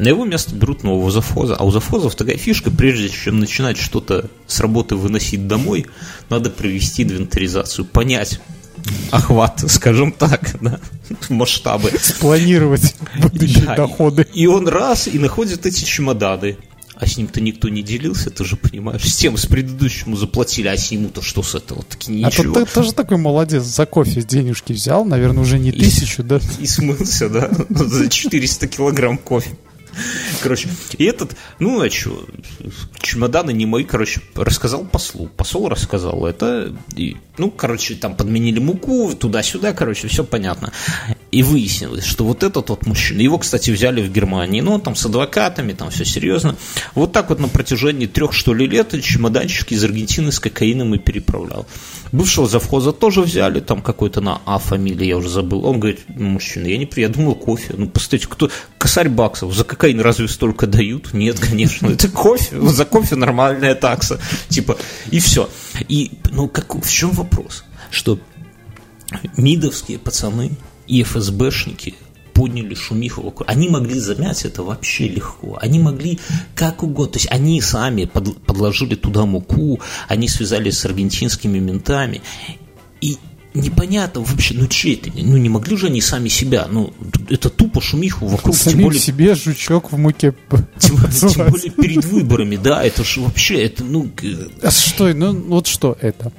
На его место берут нового завхоза. А у завхозов такая фишка, прежде чем начинать что-то с работы выносить домой, надо провести инвентаризацию, понять, охват, скажем так, да, масштабы. Спланировать будущие Да, доходы. И он раз и находит эти чемоданы. А с ним-то никто не делился, ты же понимаешь. С тем, с предыдущему заплатили, а с нему-то что с этого? Таки А ничего. тут ты тоже такой молодец, за кофе денежки взял, наверное, уже не тысячу, да? И смылся, да, за 400 килограмм кофе. Короче, и этот, ну, а что, чемоданы не мои, короче, рассказал послу. Посол рассказал это, и, ну, короче, там подменили муку, туда-сюда, короче, все понятно. И выяснилось, что вот этот вот мужчина, его, кстати, взяли в Германии, ну, там с адвокатами, там все серьезно. Вот так вот на протяжении трех, что ли, лет чемоданчики из Аргентины с кокаином и переправлял. Бывшего завхоза тоже взяли, там какой-то на А фамилии, я уже забыл. Он говорит, мужчина, я не при, я думал кофе. Ну, посмотрите, кто, косарь баксов, за кокаин разве столько дают? Нет, конечно, это кофе, за кофе нормальная такса. Типа, и все. И, ну, как, в чем вопрос? Что мидовские пацаны и ФСБшники подняли шумиху вокруг. Они могли замять это вообще легко. Они могли как угодно. То есть они сами под- подложили туда муку, они связались с аргентинскими ментами. И непонятно вообще, ну чей это? Ну не могли же они сами себя? Ну это тупо шумиху вокруг. тем Самим более себе жучок в муке тем, тем более перед выборами, да, это же вообще, это, ну, А что, ну вот что это?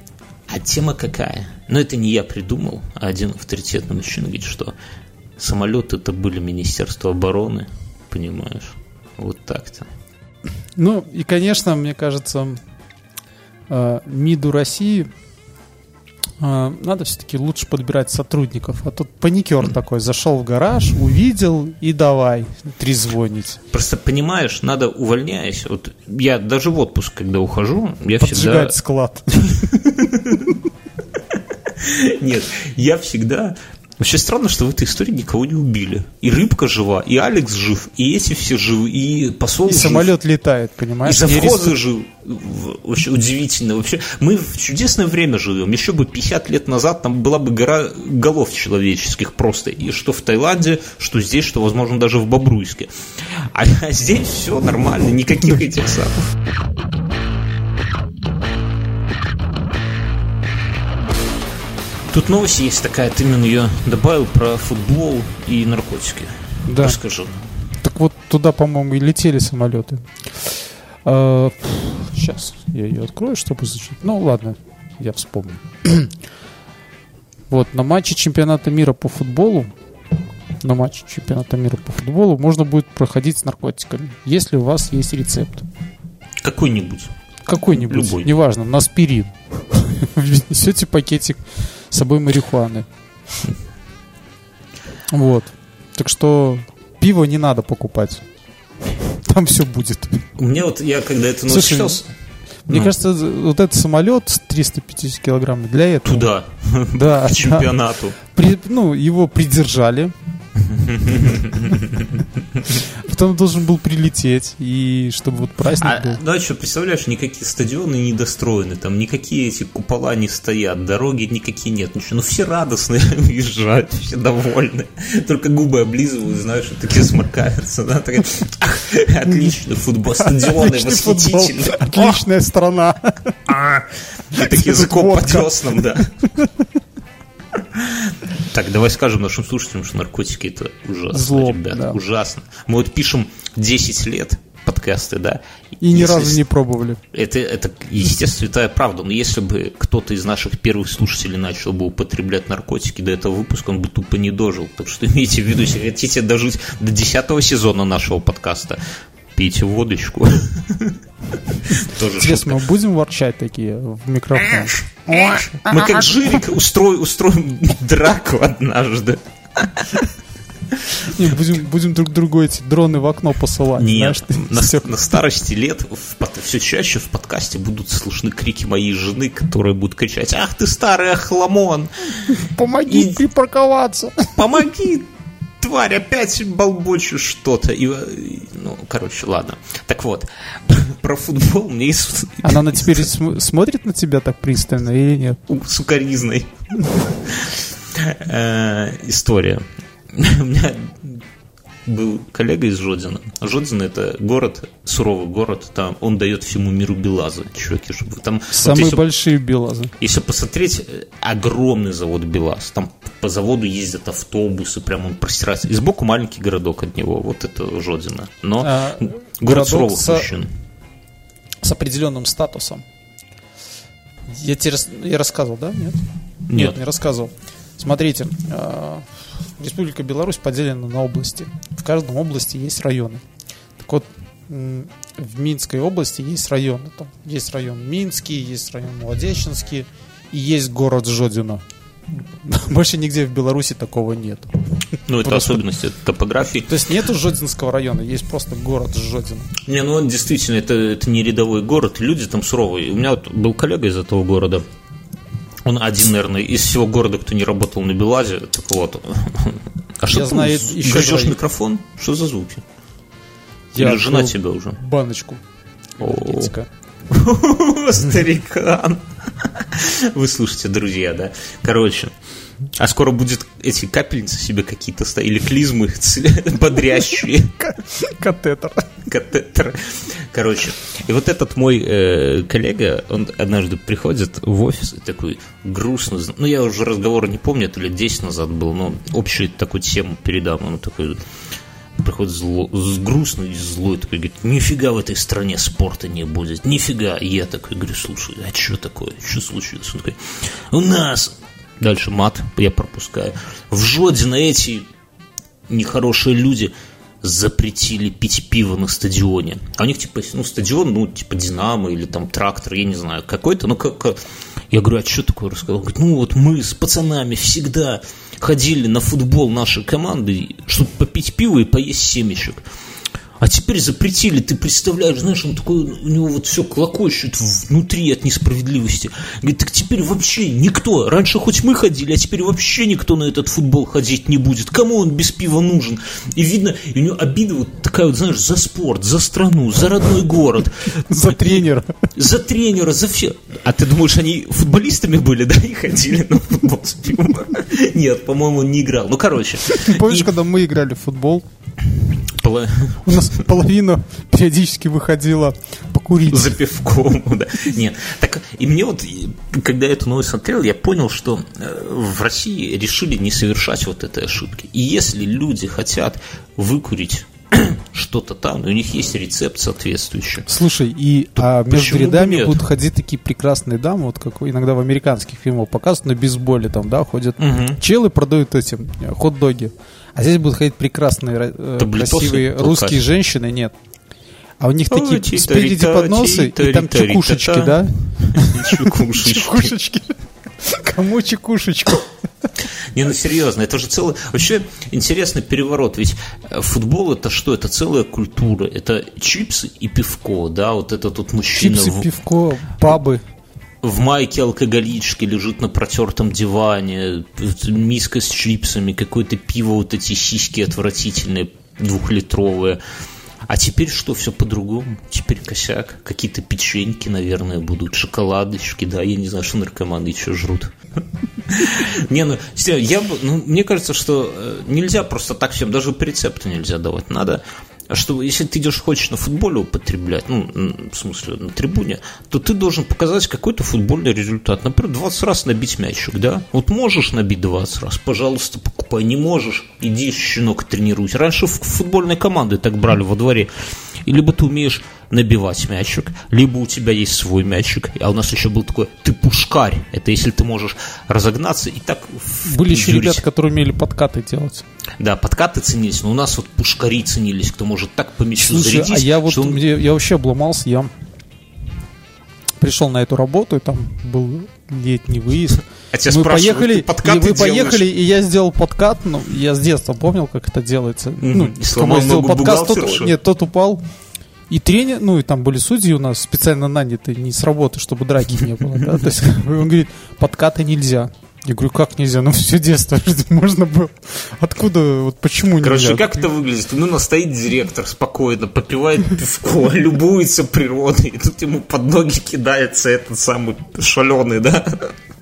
а тема какая? Ну, это не я придумал, а один авторитетный мужчина говорит, что самолеты это были Министерство обороны, понимаешь? Вот так-то. Ну, и, конечно, мне кажется, э, МИДу России надо все-таки лучше подбирать сотрудников. А тут паникер такой, зашел в гараж, увидел и давай трезвонить. Просто понимаешь, надо увольняясь. Вот я даже в отпуск, когда ухожу, я всегда. Поджигать склад. Нет, я всегда. Вообще странно, что в этой истории никого не убили. И рыбка жива, и Алекс жив, и эти все живы, и посол И жив. самолет летает, И понимаешь? Не завхозы рису- жил. В- Вообще удивительно. Вообще, мы в чудесное время живем. Еще бы 50 лет назад там была бы гора голов человеческих просто. И что в Таиланде, что здесь, что, возможно, даже в Бобруйске. А, а здесь все нормально, никаких этих самых. Тут новость есть такая, ты именно ее добавил про футбол и наркотики. Да. Расскажи. Так вот, туда, по-моему, и летели самолеты. Сейчас я ее открою, чтобы изучить. Ну, ладно, я вспомню. Вот, на матче чемпионата мира по футболу на матче чемпионата мира по футболу можно будет проходить с наркотиками, если у вас есть рецепт. Какой-нибудь. Какой-нибудь, Любой. неважно, на аспирин. Несете пакетик с собой марихуаны. Вот. Так что пиво не надо покупать. Там все будет. У меня вот, я когда это Слушай, начался... Мне Ну. кажется, вот этот самолет с 350 килограмм для этого. Туда, Да, к чемпионату. При- ну, его придержали. Потом должен был прилететь, и чтобы вот праздник А, был. да, что, представляешь, никакие стадионы не достроены, там никакие эти купола не стоят, дороги никакие нет, ничего. Ну, все радостные уезжают, все довольны. Только губы облизывают, знаешь, и такие сморкаются. Да? такая, «Ах, Отлично, футбол, стадионы Отличный восхитительные. Отличная страна. А, И такие языком по да. Так, давай скажем нашим слушателям, что наркотики это ужасно, Зло, ребята, да. ужасно. Мы вот пишем 10 лет подкасты, да. И ни Если разу не пробовали. Это, это естественно, святая правда. Но если бы кто-то из наших первых слушателей начал бы употреблять наркотики до этого выпуска, он бы тупо не дожил. Так что имейте в виду, если хотите дожить до 10 сезона нашего подкаста, пейте водочку. Тоже Интересно, мы будем ворчать такие в микрофон? Мы как Жирик устроим, устроим драку однажды. Не, будем, будем друг другу эти дроны в окно посылать. Нет, знаешь, ты на, на старости лет в все чаще в подкасте будут слышны крики моей жены, которая будет кричать «Ах ты старый охламон! Помоги И- припарковаться. Помоги, тварь, опять болбочешь что-то!» И, ну, короче, ладно. Так вот, про футбол мне Она на теперь см- смотрит на тебя так пристально или нет? сукаризной Э, история. У меня был коллега из Жодина. Жодин это город, суровый город, там он дает всему миру белазы, чуваки, чтобы там... вот Самые если- большие белазы. Если посмотреть, э, огромный завод БелАЗ. Там по заводу ездят автобусы, прям он простирается. И сбоку маленький городок от него. Вот это Жодина. Но А, город суровых со- мужчин. С определенным статусом. Я тебе я рассказывал, да? Нет? Нет. не рассказывал. Смотрите, э, Республика Беларусь поделена на области. В каждом области есть районы. Так вот, в Минской области есть районы. Там есть район Минский, есть район Молодеченский и есть город Жодино. Больше нигде в Беларуси такого нет. Ну, это просто- особенность это топографии. То есть нету Жодинского района, есть просто город Жодино. Не, ну он действительно, это, это не рядовой город, люди там суровые. У меня вот был коллега из этого города. Он один, наверное, из всего города, кто не работал на Белазе. Так вот. А что Я ты знаю еще грызешь микрофон? Что за звуки? Я Или жена тебя уже? Баночку. Энергетика. Старикан. Вы слушайте, друзья, да? Короче, а скоро будет эти капельницы себе какие-то ста- или клизмы бодрящие. Катетер. катетер. Короче, и вот этот мой э, коллега, он однажды приходит в офис и такой грустно, ну я уже разговор не помню, это лет 10 назад был, но общую такую тему передам, он такой приходит зло, с грустный и злой, такой говорит, нифига в этой стране спорта не будет, нифига. И я такой говорю, слушай, а что такое, что случилось? Он такой, у нас, дальше мат, я пропускаю, в Жодино эти нехорошие люди запретили пить пиво на стадионе. А у них, типа, ну, стадион, ну, типа, Динамо или там трактор, я не знаю, какой-то, ну, как... Я говорю, а что такое рассказал? Он говорит, ну, вот мы с пацанами всегда ходили на футбол нашей команды, чтобы попить пиво и поесть семечек. А теперь запретили, ты представляешь, знаешь, он такой, у него вот все клокочет внутри от несправедливости. Говорит, так теперь вообще никто, раньше хоть мы ходили, а теперь вообще никто на этот футбол ходить не будет. Кому он без пива нужен? И видно, у него обида вот такая вот, знаешь, за спорт, за страну, за родной город, За тренера. за тренера, за все. А ты думаешь, они футболистами были, да, и ходили на футбол с пивом? Нет, по-моему, он не играл. Ну, короче. Помнишь, когда мы играли в футбол, Пола- у нас половина периодически выходила покурить. За пивком, да. Нет, так и мне вот, когда я эту новость смотрел, я понял, что э, в России решили не совершать вот этой ошибки. И если люди хотят выкурить что-то там, и у них есть рецепт соответствующий. Слушай, и а между рядами нет? будут ходить такие прекрасные дамы, вот как иногда в американских фильмах показывают, на бейсболе там, да, ходят. Мгм. Челы продают эти э, хот-доги. А здесь будут ходить прекрасные, э, красивые русские женщины, нет. А у них Ой, такие спереди подносы, и там чекушечки, да? Чекушечки. Кому чекушечку? Не, ну серьезно, это же целый... Вообще интересный переворот, ведь э, футбол это что? Это целая культура. Это чипсы и пивко, да, вот этот вот мужчина Чипсы, пивко, пабы. В майке алкоголичке лежит на протертом диване, миска с чипсами, какое-то пиво, вот эти сиськи отвратительные, двухлитровые. А теперь что, все по-другому? Теперь косяк. Какие-то печеньки, наверное, будут, шоколадочки, да, я не знаю, что наркоманы еще жрут. Не, ну, я ну, мне кажется, что э, нельзя просто так всем, даже по рецепту нельзя давать. Надо, что если ты идешь, хочешь на футболе употреблять, ну, в смысле, на трибуне, то ты должен показать какой-то футбольный результат. Например, 20 раз набить мячик, да? Вот можешь набить 20 раз, пожалуйста, покупай. Не можешь, иди, щенок, тренируйся. Раньше в футбольной команды так брали во дворе. И либо ты умеешь набивать мячик, либо у тебя есть свой мячик. А у нас еще был такой, ты пушкарь. Это если ты можешь разогнаться и так... Были еще ребята, которые умели подкаты делать. Да, подкаты ценились, но у нас вот пушкари ценились, кто может так по мячу Слушай, зарядить, а я вот он- я вообще обломался, я пришел на эту работу, и там был летний выезд. А тебя мы поехали, и делаешь? поехали, и я сделал подкат, ну, я с детства помнил, как это делается. Ну, и сломал я сделал ногу подкаст, тот, нет, тот упал. И тренер, ну, и там были судьи у нас специально наняты, не с работы, чтобы драки не было, да, то есть он говорит, подкаты нельзя. Я говорю, как нельзя? Ну, все детство можно было. Откуда, вот почему Короче, нельзя? как это выглядит? Ну, нас стоит директор спокойно, попивает пивко, любуется природой, и тут ему под ноги кидается этот самый шаленый, да?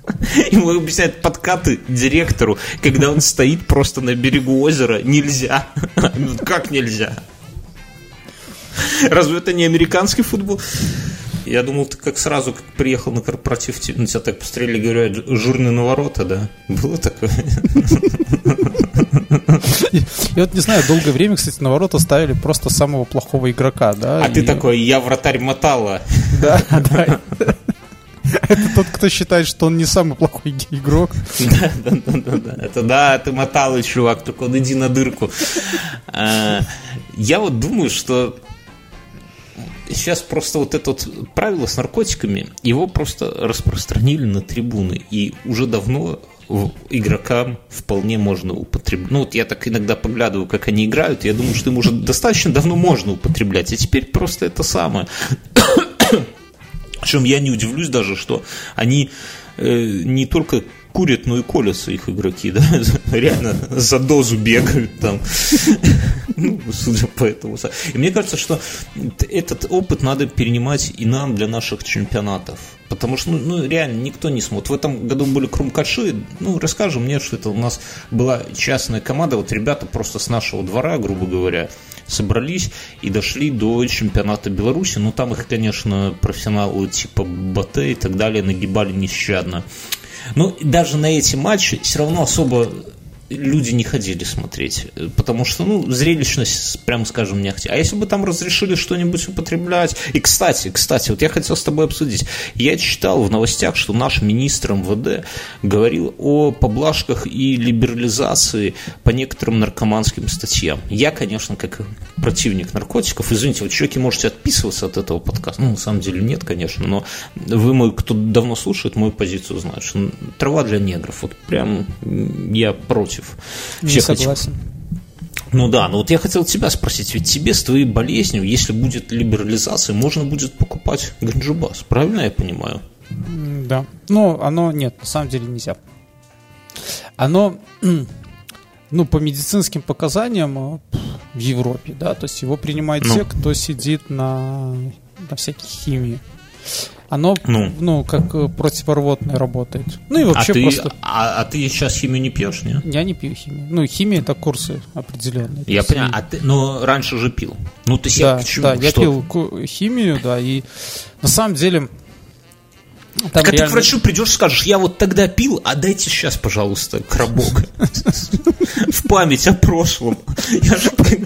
Ему объясняют подкаты директору, когда он стоит просто на берегу озера, нельзя. Ну, Как нельзя? Разве это не американский футбол? Я думал, ты как сразу, как приехал на корпоратив, на тебя так посмотрели, говорят, жирный на ворота, да? Было такое? Я вот не знаю, долгое время, кстати, на ворота ставили просто самого плохого игрока, да? А ты такой, я вратарь Матала. Да, да. Это тот, кто считает, что он не самый плохой игрок. Да, да, да, да, да. Это да, ты моталый чувак, только вот иди на дырку. А, Я вот думаю, что сейчас просто вот это вот правило с наркотиками, его просто распространили на трибуны. И уже давно игрокам вполне можно употреблять. Ну, вот я так иногда поглядываю, как они играют, я думаю, что им уже достаточно давно можно употреблять. А теперь просто это самое. Причем я не удивлюсь даже, что они э, не только курят, но и колятся их игроки, да, реально за дозу бегают там, ну, судя по этому. И мне кажется, что этот опыт надо перенимать и нам для наших чемпионатов. Потому что, ну, ну, реально, никто не смотрит. В этом году были крумкаши. Ну, расскажем мне, что это у нас была частная команда. Вот ребята просто с нашего двора, грубо говоря, собрались и дошли до чемпионата Беларуси. Ну, там их, конечно, профессионалы типа Батэ и так далее нагибали нещадно. Ну, и даже на эти матчи все равно особо люди не ходили смотреть, э, потому что, ну, зрелищность, прямо скажем, не ахти. А если бы там разрешили что-нибудь употреблять... И, кстати, кстати, вот я хотел с тобой обсудить. Я читал в новостях, что наш министр МВД говорил о поблажках и либерализации по некоторым наркоманским статьям. Я, конечно, как противник наркотиков, извините, вы, человеки, можете отписываться от этого подкаста. Ну, на самом деле нет, конечно, но вы, мой, кто давно слушает, мою позицию знают, что трава для негров. Вот прям я против Не всех этих согласен. ну да, но вот я хотел тебя спросить, ведь тебе с твоей болезнью, если будет либерализация, можно будет покупать ганджубас, правильно я понимаю? Да. Ну, оно нет, на самом деле нельзя. Оно, ну, по медицинским показаниям э, в Европе, да, то есть его принимают Ну. те, кто сидит на, на всяких химии. Оно, Ну. ну, как э, противорвотное работает. Ну и А вообще ты, просто... а, а ты сейчас химию не пьешь, не? Я не пью химию. Ну, химия это курсы определенные. Я понимаю, а ты, но раньше же пил. Ну ты себя Да, почему? да, я Что? пил химию, да, и на самом деле... Там Так а ты к реально- врачу придешь, скажешь, я вот тогда пил, а дайте сейчас, пожалуйста, коробок. В память о прошлом. Я же пойму.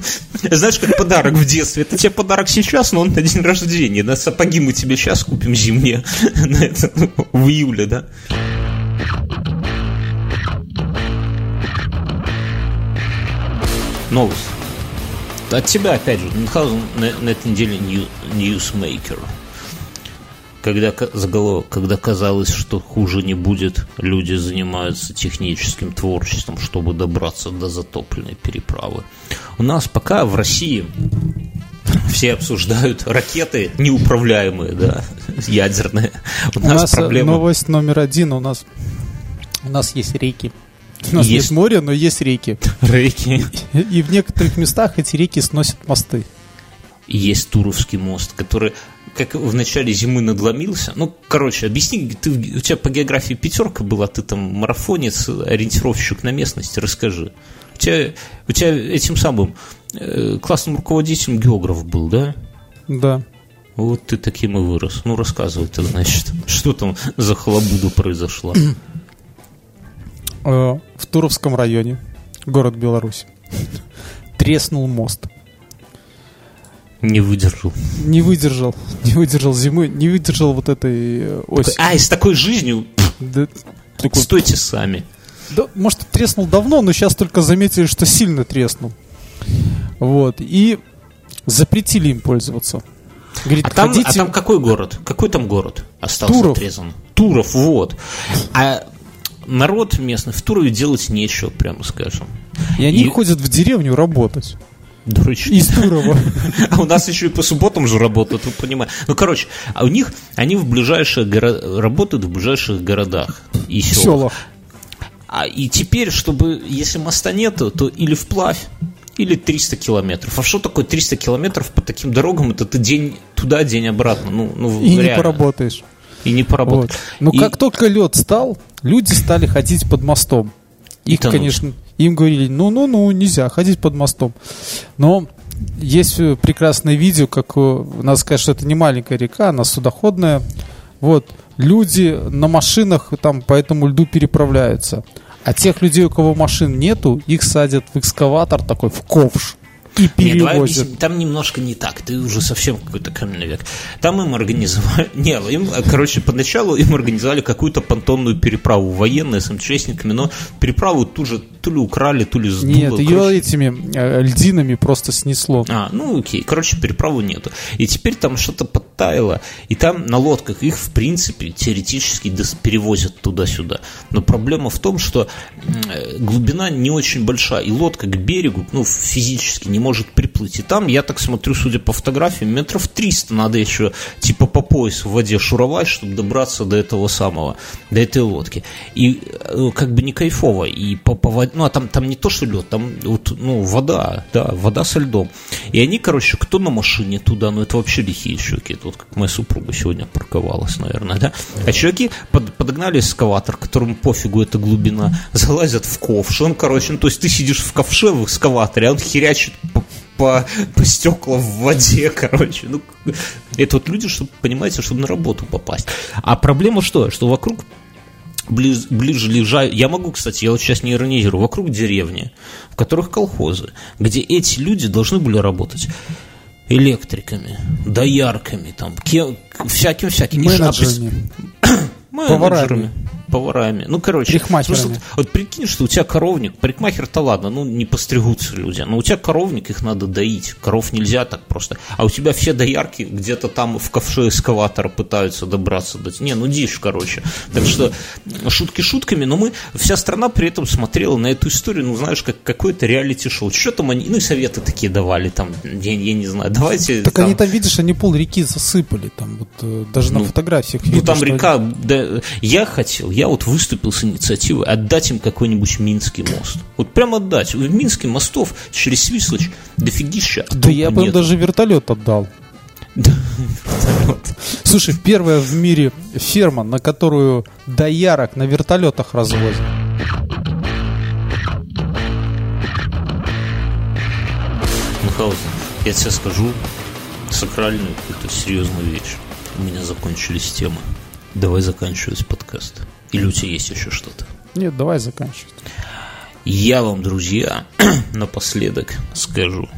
Знаешь, как подарок в детстве. Это тебе подарок сейчас, но он на день рождения. На сапоги мы тебе сейчас купим зимние. В июле, да? Новость. От тебя, опять же, Мюнхгаузен на, на этой неделе нью- ньюсмейкер. Когда когда казалось, что хуже не будет, люди занимаются техническим творчеством, чтобы добраться до затопленной переправы. У нас пока в России все обсуждают ракеты неуправляемые, да, ядерные. У, У нас, нас э, проблема. новость номер один. У нас, у нас есть реки. У нас Есть. нет моря, но есть реки. Реки. И в некоторых местах эти реки сносят мосты. Есть Туровский мост, который как в начале зимы надломился. Ну, короче, объясни, ты, у тебя по географии пятерка была, ты там марафонец, ориентировщик на местности, расскажи. У тебя, у тебя этим самым э, классным руководителем географ был, да? Да. Вот ты таким и вырос. Ну, рассказывай тогда, значит, что там за халабуда произошла. Э, В Туровском районе, город Беларусь, треснул мост. Не выдержал. Не выдержал, не выдержал зимы, не выдержал вот этой э, оси. А, и с такой жизнью Да, такой- стойте сами. Да, может, треснул давно, но сейчас только заметили, что сильно треснул. Вот. И запретили им пользоваться. Говорит, А там, хотите... а там какой город? Какой там город остался Туров. отрезан? Туров, вот. А народ местный в Турове делать нечего, прямо скажем. И они и- ходят в деревню работать. Дурачки. Из Турова. А у нас еще и по субботам же работают, вы понимаете. Ну, короче, а у них, они в ближайших горо- работают в ближайших городах и селах. А и теперь, чтобы, если моста нету, то или вплавь, или 300 километров. А что такое 300 километров по таким дорогам? Это ты день туда, день обратно. Ну, ну И не реально. поработаешь. И не поработать. Вот. Ну, И- как только лед стал, люди стали ходить под мостом. Их, тонуть. конечно, им говорили, ну-ну-ну, нельзя ходить под мостом. Но есть э, прекрасное видео, как, э, надо сказать, что это не маленькая река, она судоходная. Вот, люди на машинах там по этому льду переправляются. А тех людей, у кого машин нету, их садят в экскаватор такой, в ковш. И Не, перевозят. объясним. там немножко не так. Ты уже совсем какой-то каменный век. Там им организовали... Не, им, короче, поначалу им организовали какую-то понтонную переправу военные с МЧСниками, но переправу тут же то ли украли, то ли сдуло. Нет, ее Короче, этими э, льдинами просто снесло. А, ну окей. Короче, переправы нету. И теперь там что-то подтаяло, и там на лодках их, в принципе, теоретически перевозят туда-сюда. Но проблема в том, что э, глубина не очень большая, и лодка к берегу, ну, физически не может приплыть. И там, я так смотрю, судя по фотографиям, метров 300 надо еще, типа, по пояс в воде шуровать, чтобы добраться до этого самого, до этой лодки. И э, как бы не кайфово, и по, по воде, ну, а там, там не то, что лед, там вот, ну, вода, да, вода со льдом. И они, короче, кто на машине туда, ну, это вообще лихие щеки, это вот как моя супруга сегодня парковалась, наверное, да. А чуваки под- подогнали эскаватор, которому пофигу эта глубина, залазят в ковш, он, короче, ну, то есть ты сидишь в ковше в эскаваторе, а он херячит по, по, по стеклам в воде, короче, ну, это вот люди, чтобы, понимаете, чтобы на работу попасть. А проблема что? Что вокруг близ- ближе лежа... Я могу, кстати, я вот сейчас не иронизирую, вокруг деревни, в которых колхозы, где эти люди должны были работать электриками, доярками, там, ке- всяким-всяким. Менеджерами. менеджерами, Поварами. Ну, короче, Парикмахерами. просто вот, вот прикинь, что у тебя коровник, парикмахер-то ладно, ну, не постригутся люди, но у тебя коровник, их надо доить, коров нельзя так просто. А у тебя все доярки где-то там в ковше эскаватора пытаются добраться до... Не, ну, дичь, короче. Так что, шутки шутками, но мы, вся страна при этом смотрела на эту историю, ну, знаешь, как какое-то реалити-шоу. Что там они, ну, и советы такие давали, там, я, я не знаю, давайте... Так там- они там, видишь, они пол реки засыпали, там вот э, даже на Ну, фотографиях Ну, видно, там река, да, я хотел, я вот выступил с инициативой отдать им какой-нибудь Минский мост. Вот прям отдать. В Минске мостов через Свислочь дофигища, Да я бы им даже вертолет отдал. Слушай, первая в мире ферма, на которую доярок на вертолетах развозят. Мюнхгаузен, я тебе скажу сакральную какую-то серьезную вещь. У меня закончились темы. Давай заканчивать подкаст. Или у тебя есть еще что-то? Нет, давай заканчивать. Я вам, друзья, напоследок скажу,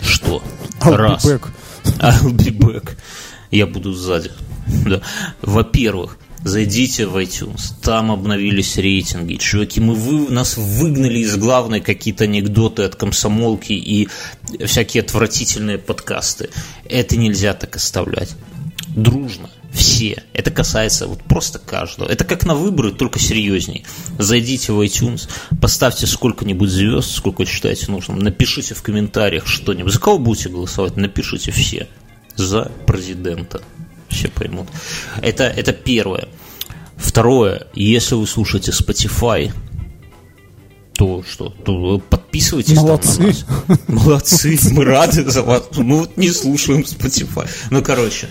что I'll be раз... back. I'll be back. Я буду сзади. Да. Во-первых, зайдите в iTunes, там обновились рейтинги. Чуваки, мы вы, нас выгнали из главной какие-то анекдоты от комсомолки и всякие отвратительные подкасты. Это нельзя так оставлять. Дружно, все. Это касается вот просто каждого. Это как на выборы, только серьезней. Зайдите в iTunes, поставьте сколько-нибудь звезд, сколько считаете нужным. Напишите в комментариях что-нибудь. За кого будете голосовать? Напишите все. За президента. Все поймут. Это, это первое. Второе, если вы слушаете Spotify, то что? То подписывайтесь Молодцы. на нас. Молодцы, мы рады за вас. Мы вот не слушаем Spotify. Ну, короче.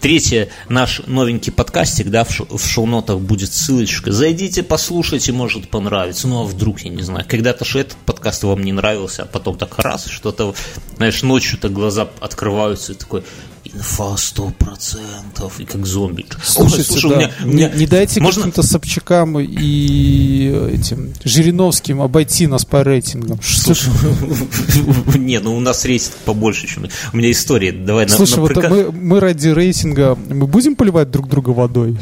Третье, наш новенький подкастик, да, в шоу-нотах будет ссылочка. Зайдите, послушайте, может понравится. Ну, а вдруг, я не знаю. Когда-то же этот подкаст вам не нравился, а потом так раз, что-то, знаешь, ночью-то глаза открываются и такой, инфа сто процентов, и как зомби. Слушайте, Ой, слушай, да, у меня- у меня- не, не дайте можно- каким-то Собчакам и этим Жириновским обойти нас по рейтингам. Что ж- Не, ну у нас рейтинг побольше, чем... У меня история, давай Слушай, вот мы, мы ради рейтинга, мы будем поливать друг друга водой?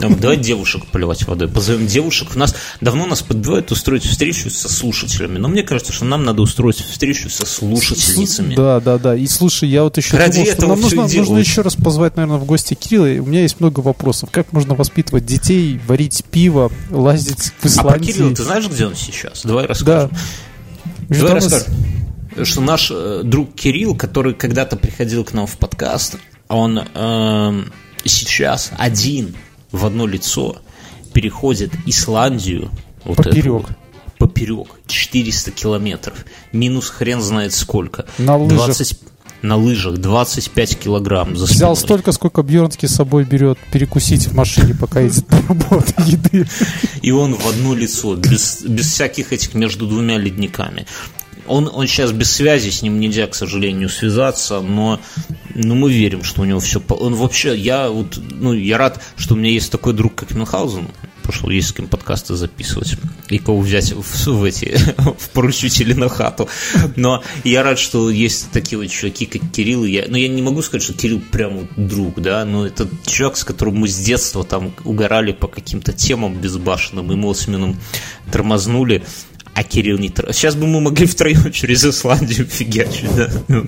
Давай девушек поливать водой. Позовем девушек. У нас давно нас подбивают устроить встречу со слушателями. Но мне кажется, что нам надо устроить встречу со слушательницами. Да, да, да. И слушай, я вот еще Ради думал, что этого нам всё нужно, нужно еще раз позвать, наверное, в гости Кирилла. У меня есть много вопросов. Как можно воспитывать детей, варить пиво, лазить в А про Исландии? Кирилла ты знаешь, где он сейчас? Давай Да. расскажем. Давай у нас- расскажем. Что наш э, друг Кирилл, который когда-то приходил к нам в подкаст, он эм, сейчас один в одно лицо переходит Исландию вот эту Поперек. вот, поперек 400 километров минус хрен знает сколько На лыжах. 20 на лыжах 25 килограмм за Взял столько, сколько Бьернский с собой берет перекусить в машине, пока едет на работу еды. И он в одно лицо, без, без всяких этих между двумя ледниками. Он, он сейчас без связи, с ним нельзя, к сожалению, связаться, но, но мы верим, что у него все... Он вообще, я вот, ну, я рад, что у меня есть такой друг, как Мюнхгаузен, пошел есть кем подкасты записывать, и кого взять в, в эти, в поручители на хату. Но я рад, что есть такие вот чуваки, как Кирилл. и Я, ну, я не могу сказать, что Кирилл прям друг, да, но это чувак, с которым мы с детства там угорали по каким-то темам безбашенным, ему осьминым тормознули, а Кирилл не тор- Сейчас бы мы могли втроем через Исландию фигачить, да?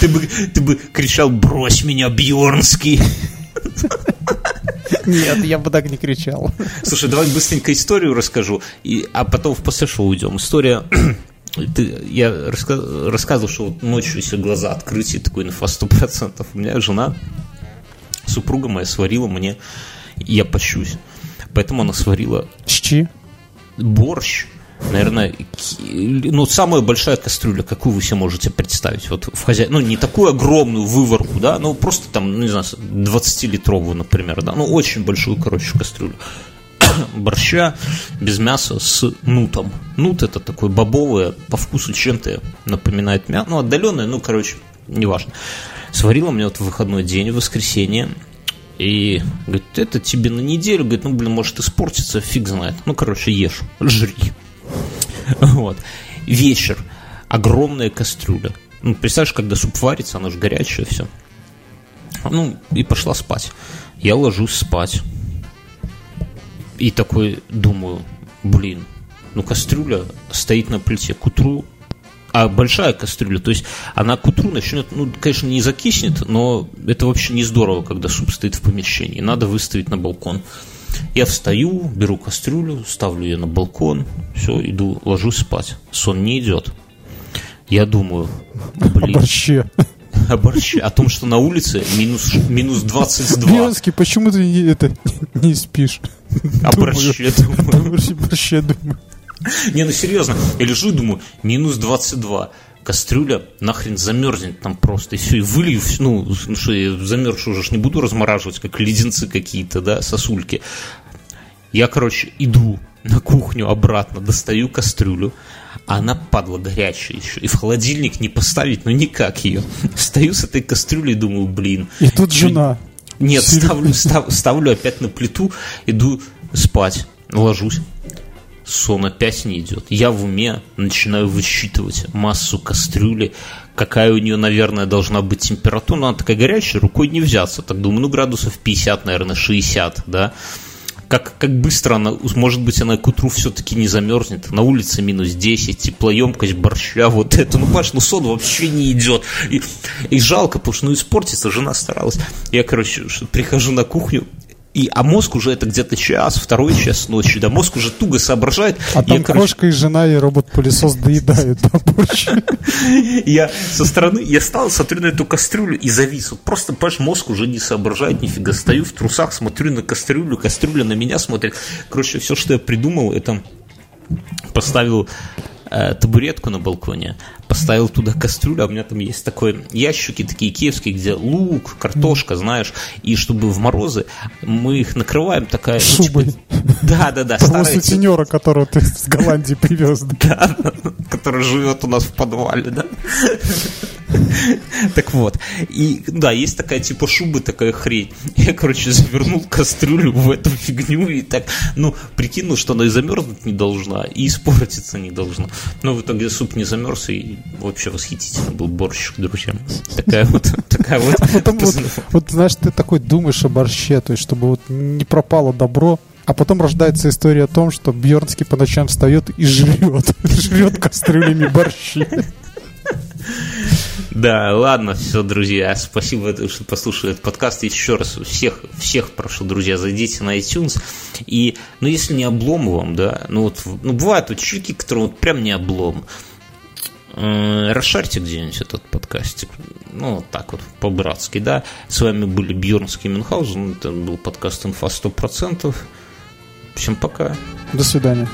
Ты бы, ты бы кричал «Брось меня, Бьернский!» Нет, я бы так не кричал. Слушай, давай быстренько историю расскажу, и, а потом в после шоу уйдем. История... Ты, я раска- рассказывал, что вот ночью, если глаза открыть, и такой инфа 100%. У меня жена, супруга моя, сварила мне, я пощусь. Поэтому она сварила Щи. борщ, наверное, ну, самая большая кастрюля, какую вы себе можете представить. Вот в хозяй... Ну, не такую огромную выворку, да, ну, просто там, ну, не знаю, 20-литровую, например, да, ну, очень большую, короче, кастрюлю борща без мяса с нутом. Нут это такое бобовое, по вкусу чем-то напоминает мясо, ну, отдаленное, ну, короче, неважно. Сварила мне вот в выходной день, в воскресенье, и говорит, это тебе на неделю, говорит, ну, блин, может испортиться, фиг знает. Ну, короче, ешь, жри. Вот. Вечер. Огромная кастрюля. Ну, представляешь, когда суп варится, оно же горячее все. Ну, и пошла спать. Я ложусь спать. И такой думаю, блин, ну кастрюля стоит на плите к утру, а большая кастрюля, то есть она к утру начнет, ну, конечно, не закиснет, но это вообще не здорово, когда суп стоит в помещении. Надо выставить на балкон. Я встаю, беру кастрюлю, ставлю ее на балкон, все, иду, ложусь спать. Сон не идет. Я думаю, О блин, борще. о борще, о том, что на улице минус, минус 22. Бьернский, почему ты не, это, не спишь? О Думаю. борще, думаю. Борще, думаю. Не, ну серьезно, я лежу и думаю, минус 22. Кастрюля нахрен замерзнет там просто, и все, и вылью, ну, ну что, я замерзшую уже ж не буду размораживать, как леденцы какие-то, да, сосульки. Я, короче, иду на кухню обратно, достаю кастрюлю, а она, падла, горячая еще, и в холодильник не поставить, ну никак ее. Стою с этой кастрюлей и думаю, блин. И тут чё- жена. Нет, ставлю, став- ставлю опять на плиту, иду спать, ложусь. Сон опять не идет. Я в уме начинаю высчитывать массу кастрюли, какая у нее, наверное, должна быть температура. Ну, она такая горячая, рукой не взяться. Так думаю, ну, градусов 50, наверное, 60, да. Как, как быстро она, может быть, она к утру все-таки не замерзнет. На улице минус 10, теплоемкость борща, вот это. Ну, понимаешь, ну сон вообще не идет. И, и жалко, потому что ну испортится, жена старалась. Я, короче, прихожу на кухню, и, а мозг уже это где-то час, второй час ночи, да, мозг уже туго соображает. А там я, короче, крошка и жена, и робот-пылесос доедают я со стороны, я стал, смотрю на эту кастрюлю и завис. Просто, понимаешь, мозг уже не соображает нифига. Стою в трусах, смотрю на кастрюлю, кастрюля на меня смотрит. Короче, все, что я придумал, это поставил э, табуретку на балконе, поставил туда кастрюлю, а у меня там есть такой ящики такие киевские, где лук, картошка, знаешь, и чтобы в морозы мы их накрываем такая... ну, Шубой. типа, Да, да, да, Того типа- сутенера, которого ты с Голландии привез. да. да, который живет у нас в подвале, да. Так вот. И да, есть такая типа шуба, такая хрень. Я, короче, завернул кастрюлю в эту фигню и так, ну, прикинул, что она и замерзнуть не должна, и испортиться не должна. Но в итоге суп не замерз, и вообще восхитительно был борщик, друзья. Такая вот, такая вот. А вот, вот, знаешь, ты такой думаешь о борще, то есть, чтобы вот не пропало добро, а потом рождается история о том, что Бьернский по ночам встает и жрет. Жрет кастрюлями борщи. Да, ладно, все, друзья. Спасибо, что послушали этот подкаст. Еще раз всех, всех прошу, друзья, зайдите на iTunes. И, ну, если не облом вам, да, ну вот, ну, бывают вот чуваки, которые вот прям не облом. Э, расшарьте где-нибудь этот подкастик. Ну, вот так вот, по-братски, да. С вами были Бьернский Мюнхгаузен. Это был подкаст «Инфа 100%». Всем пока. До свидания.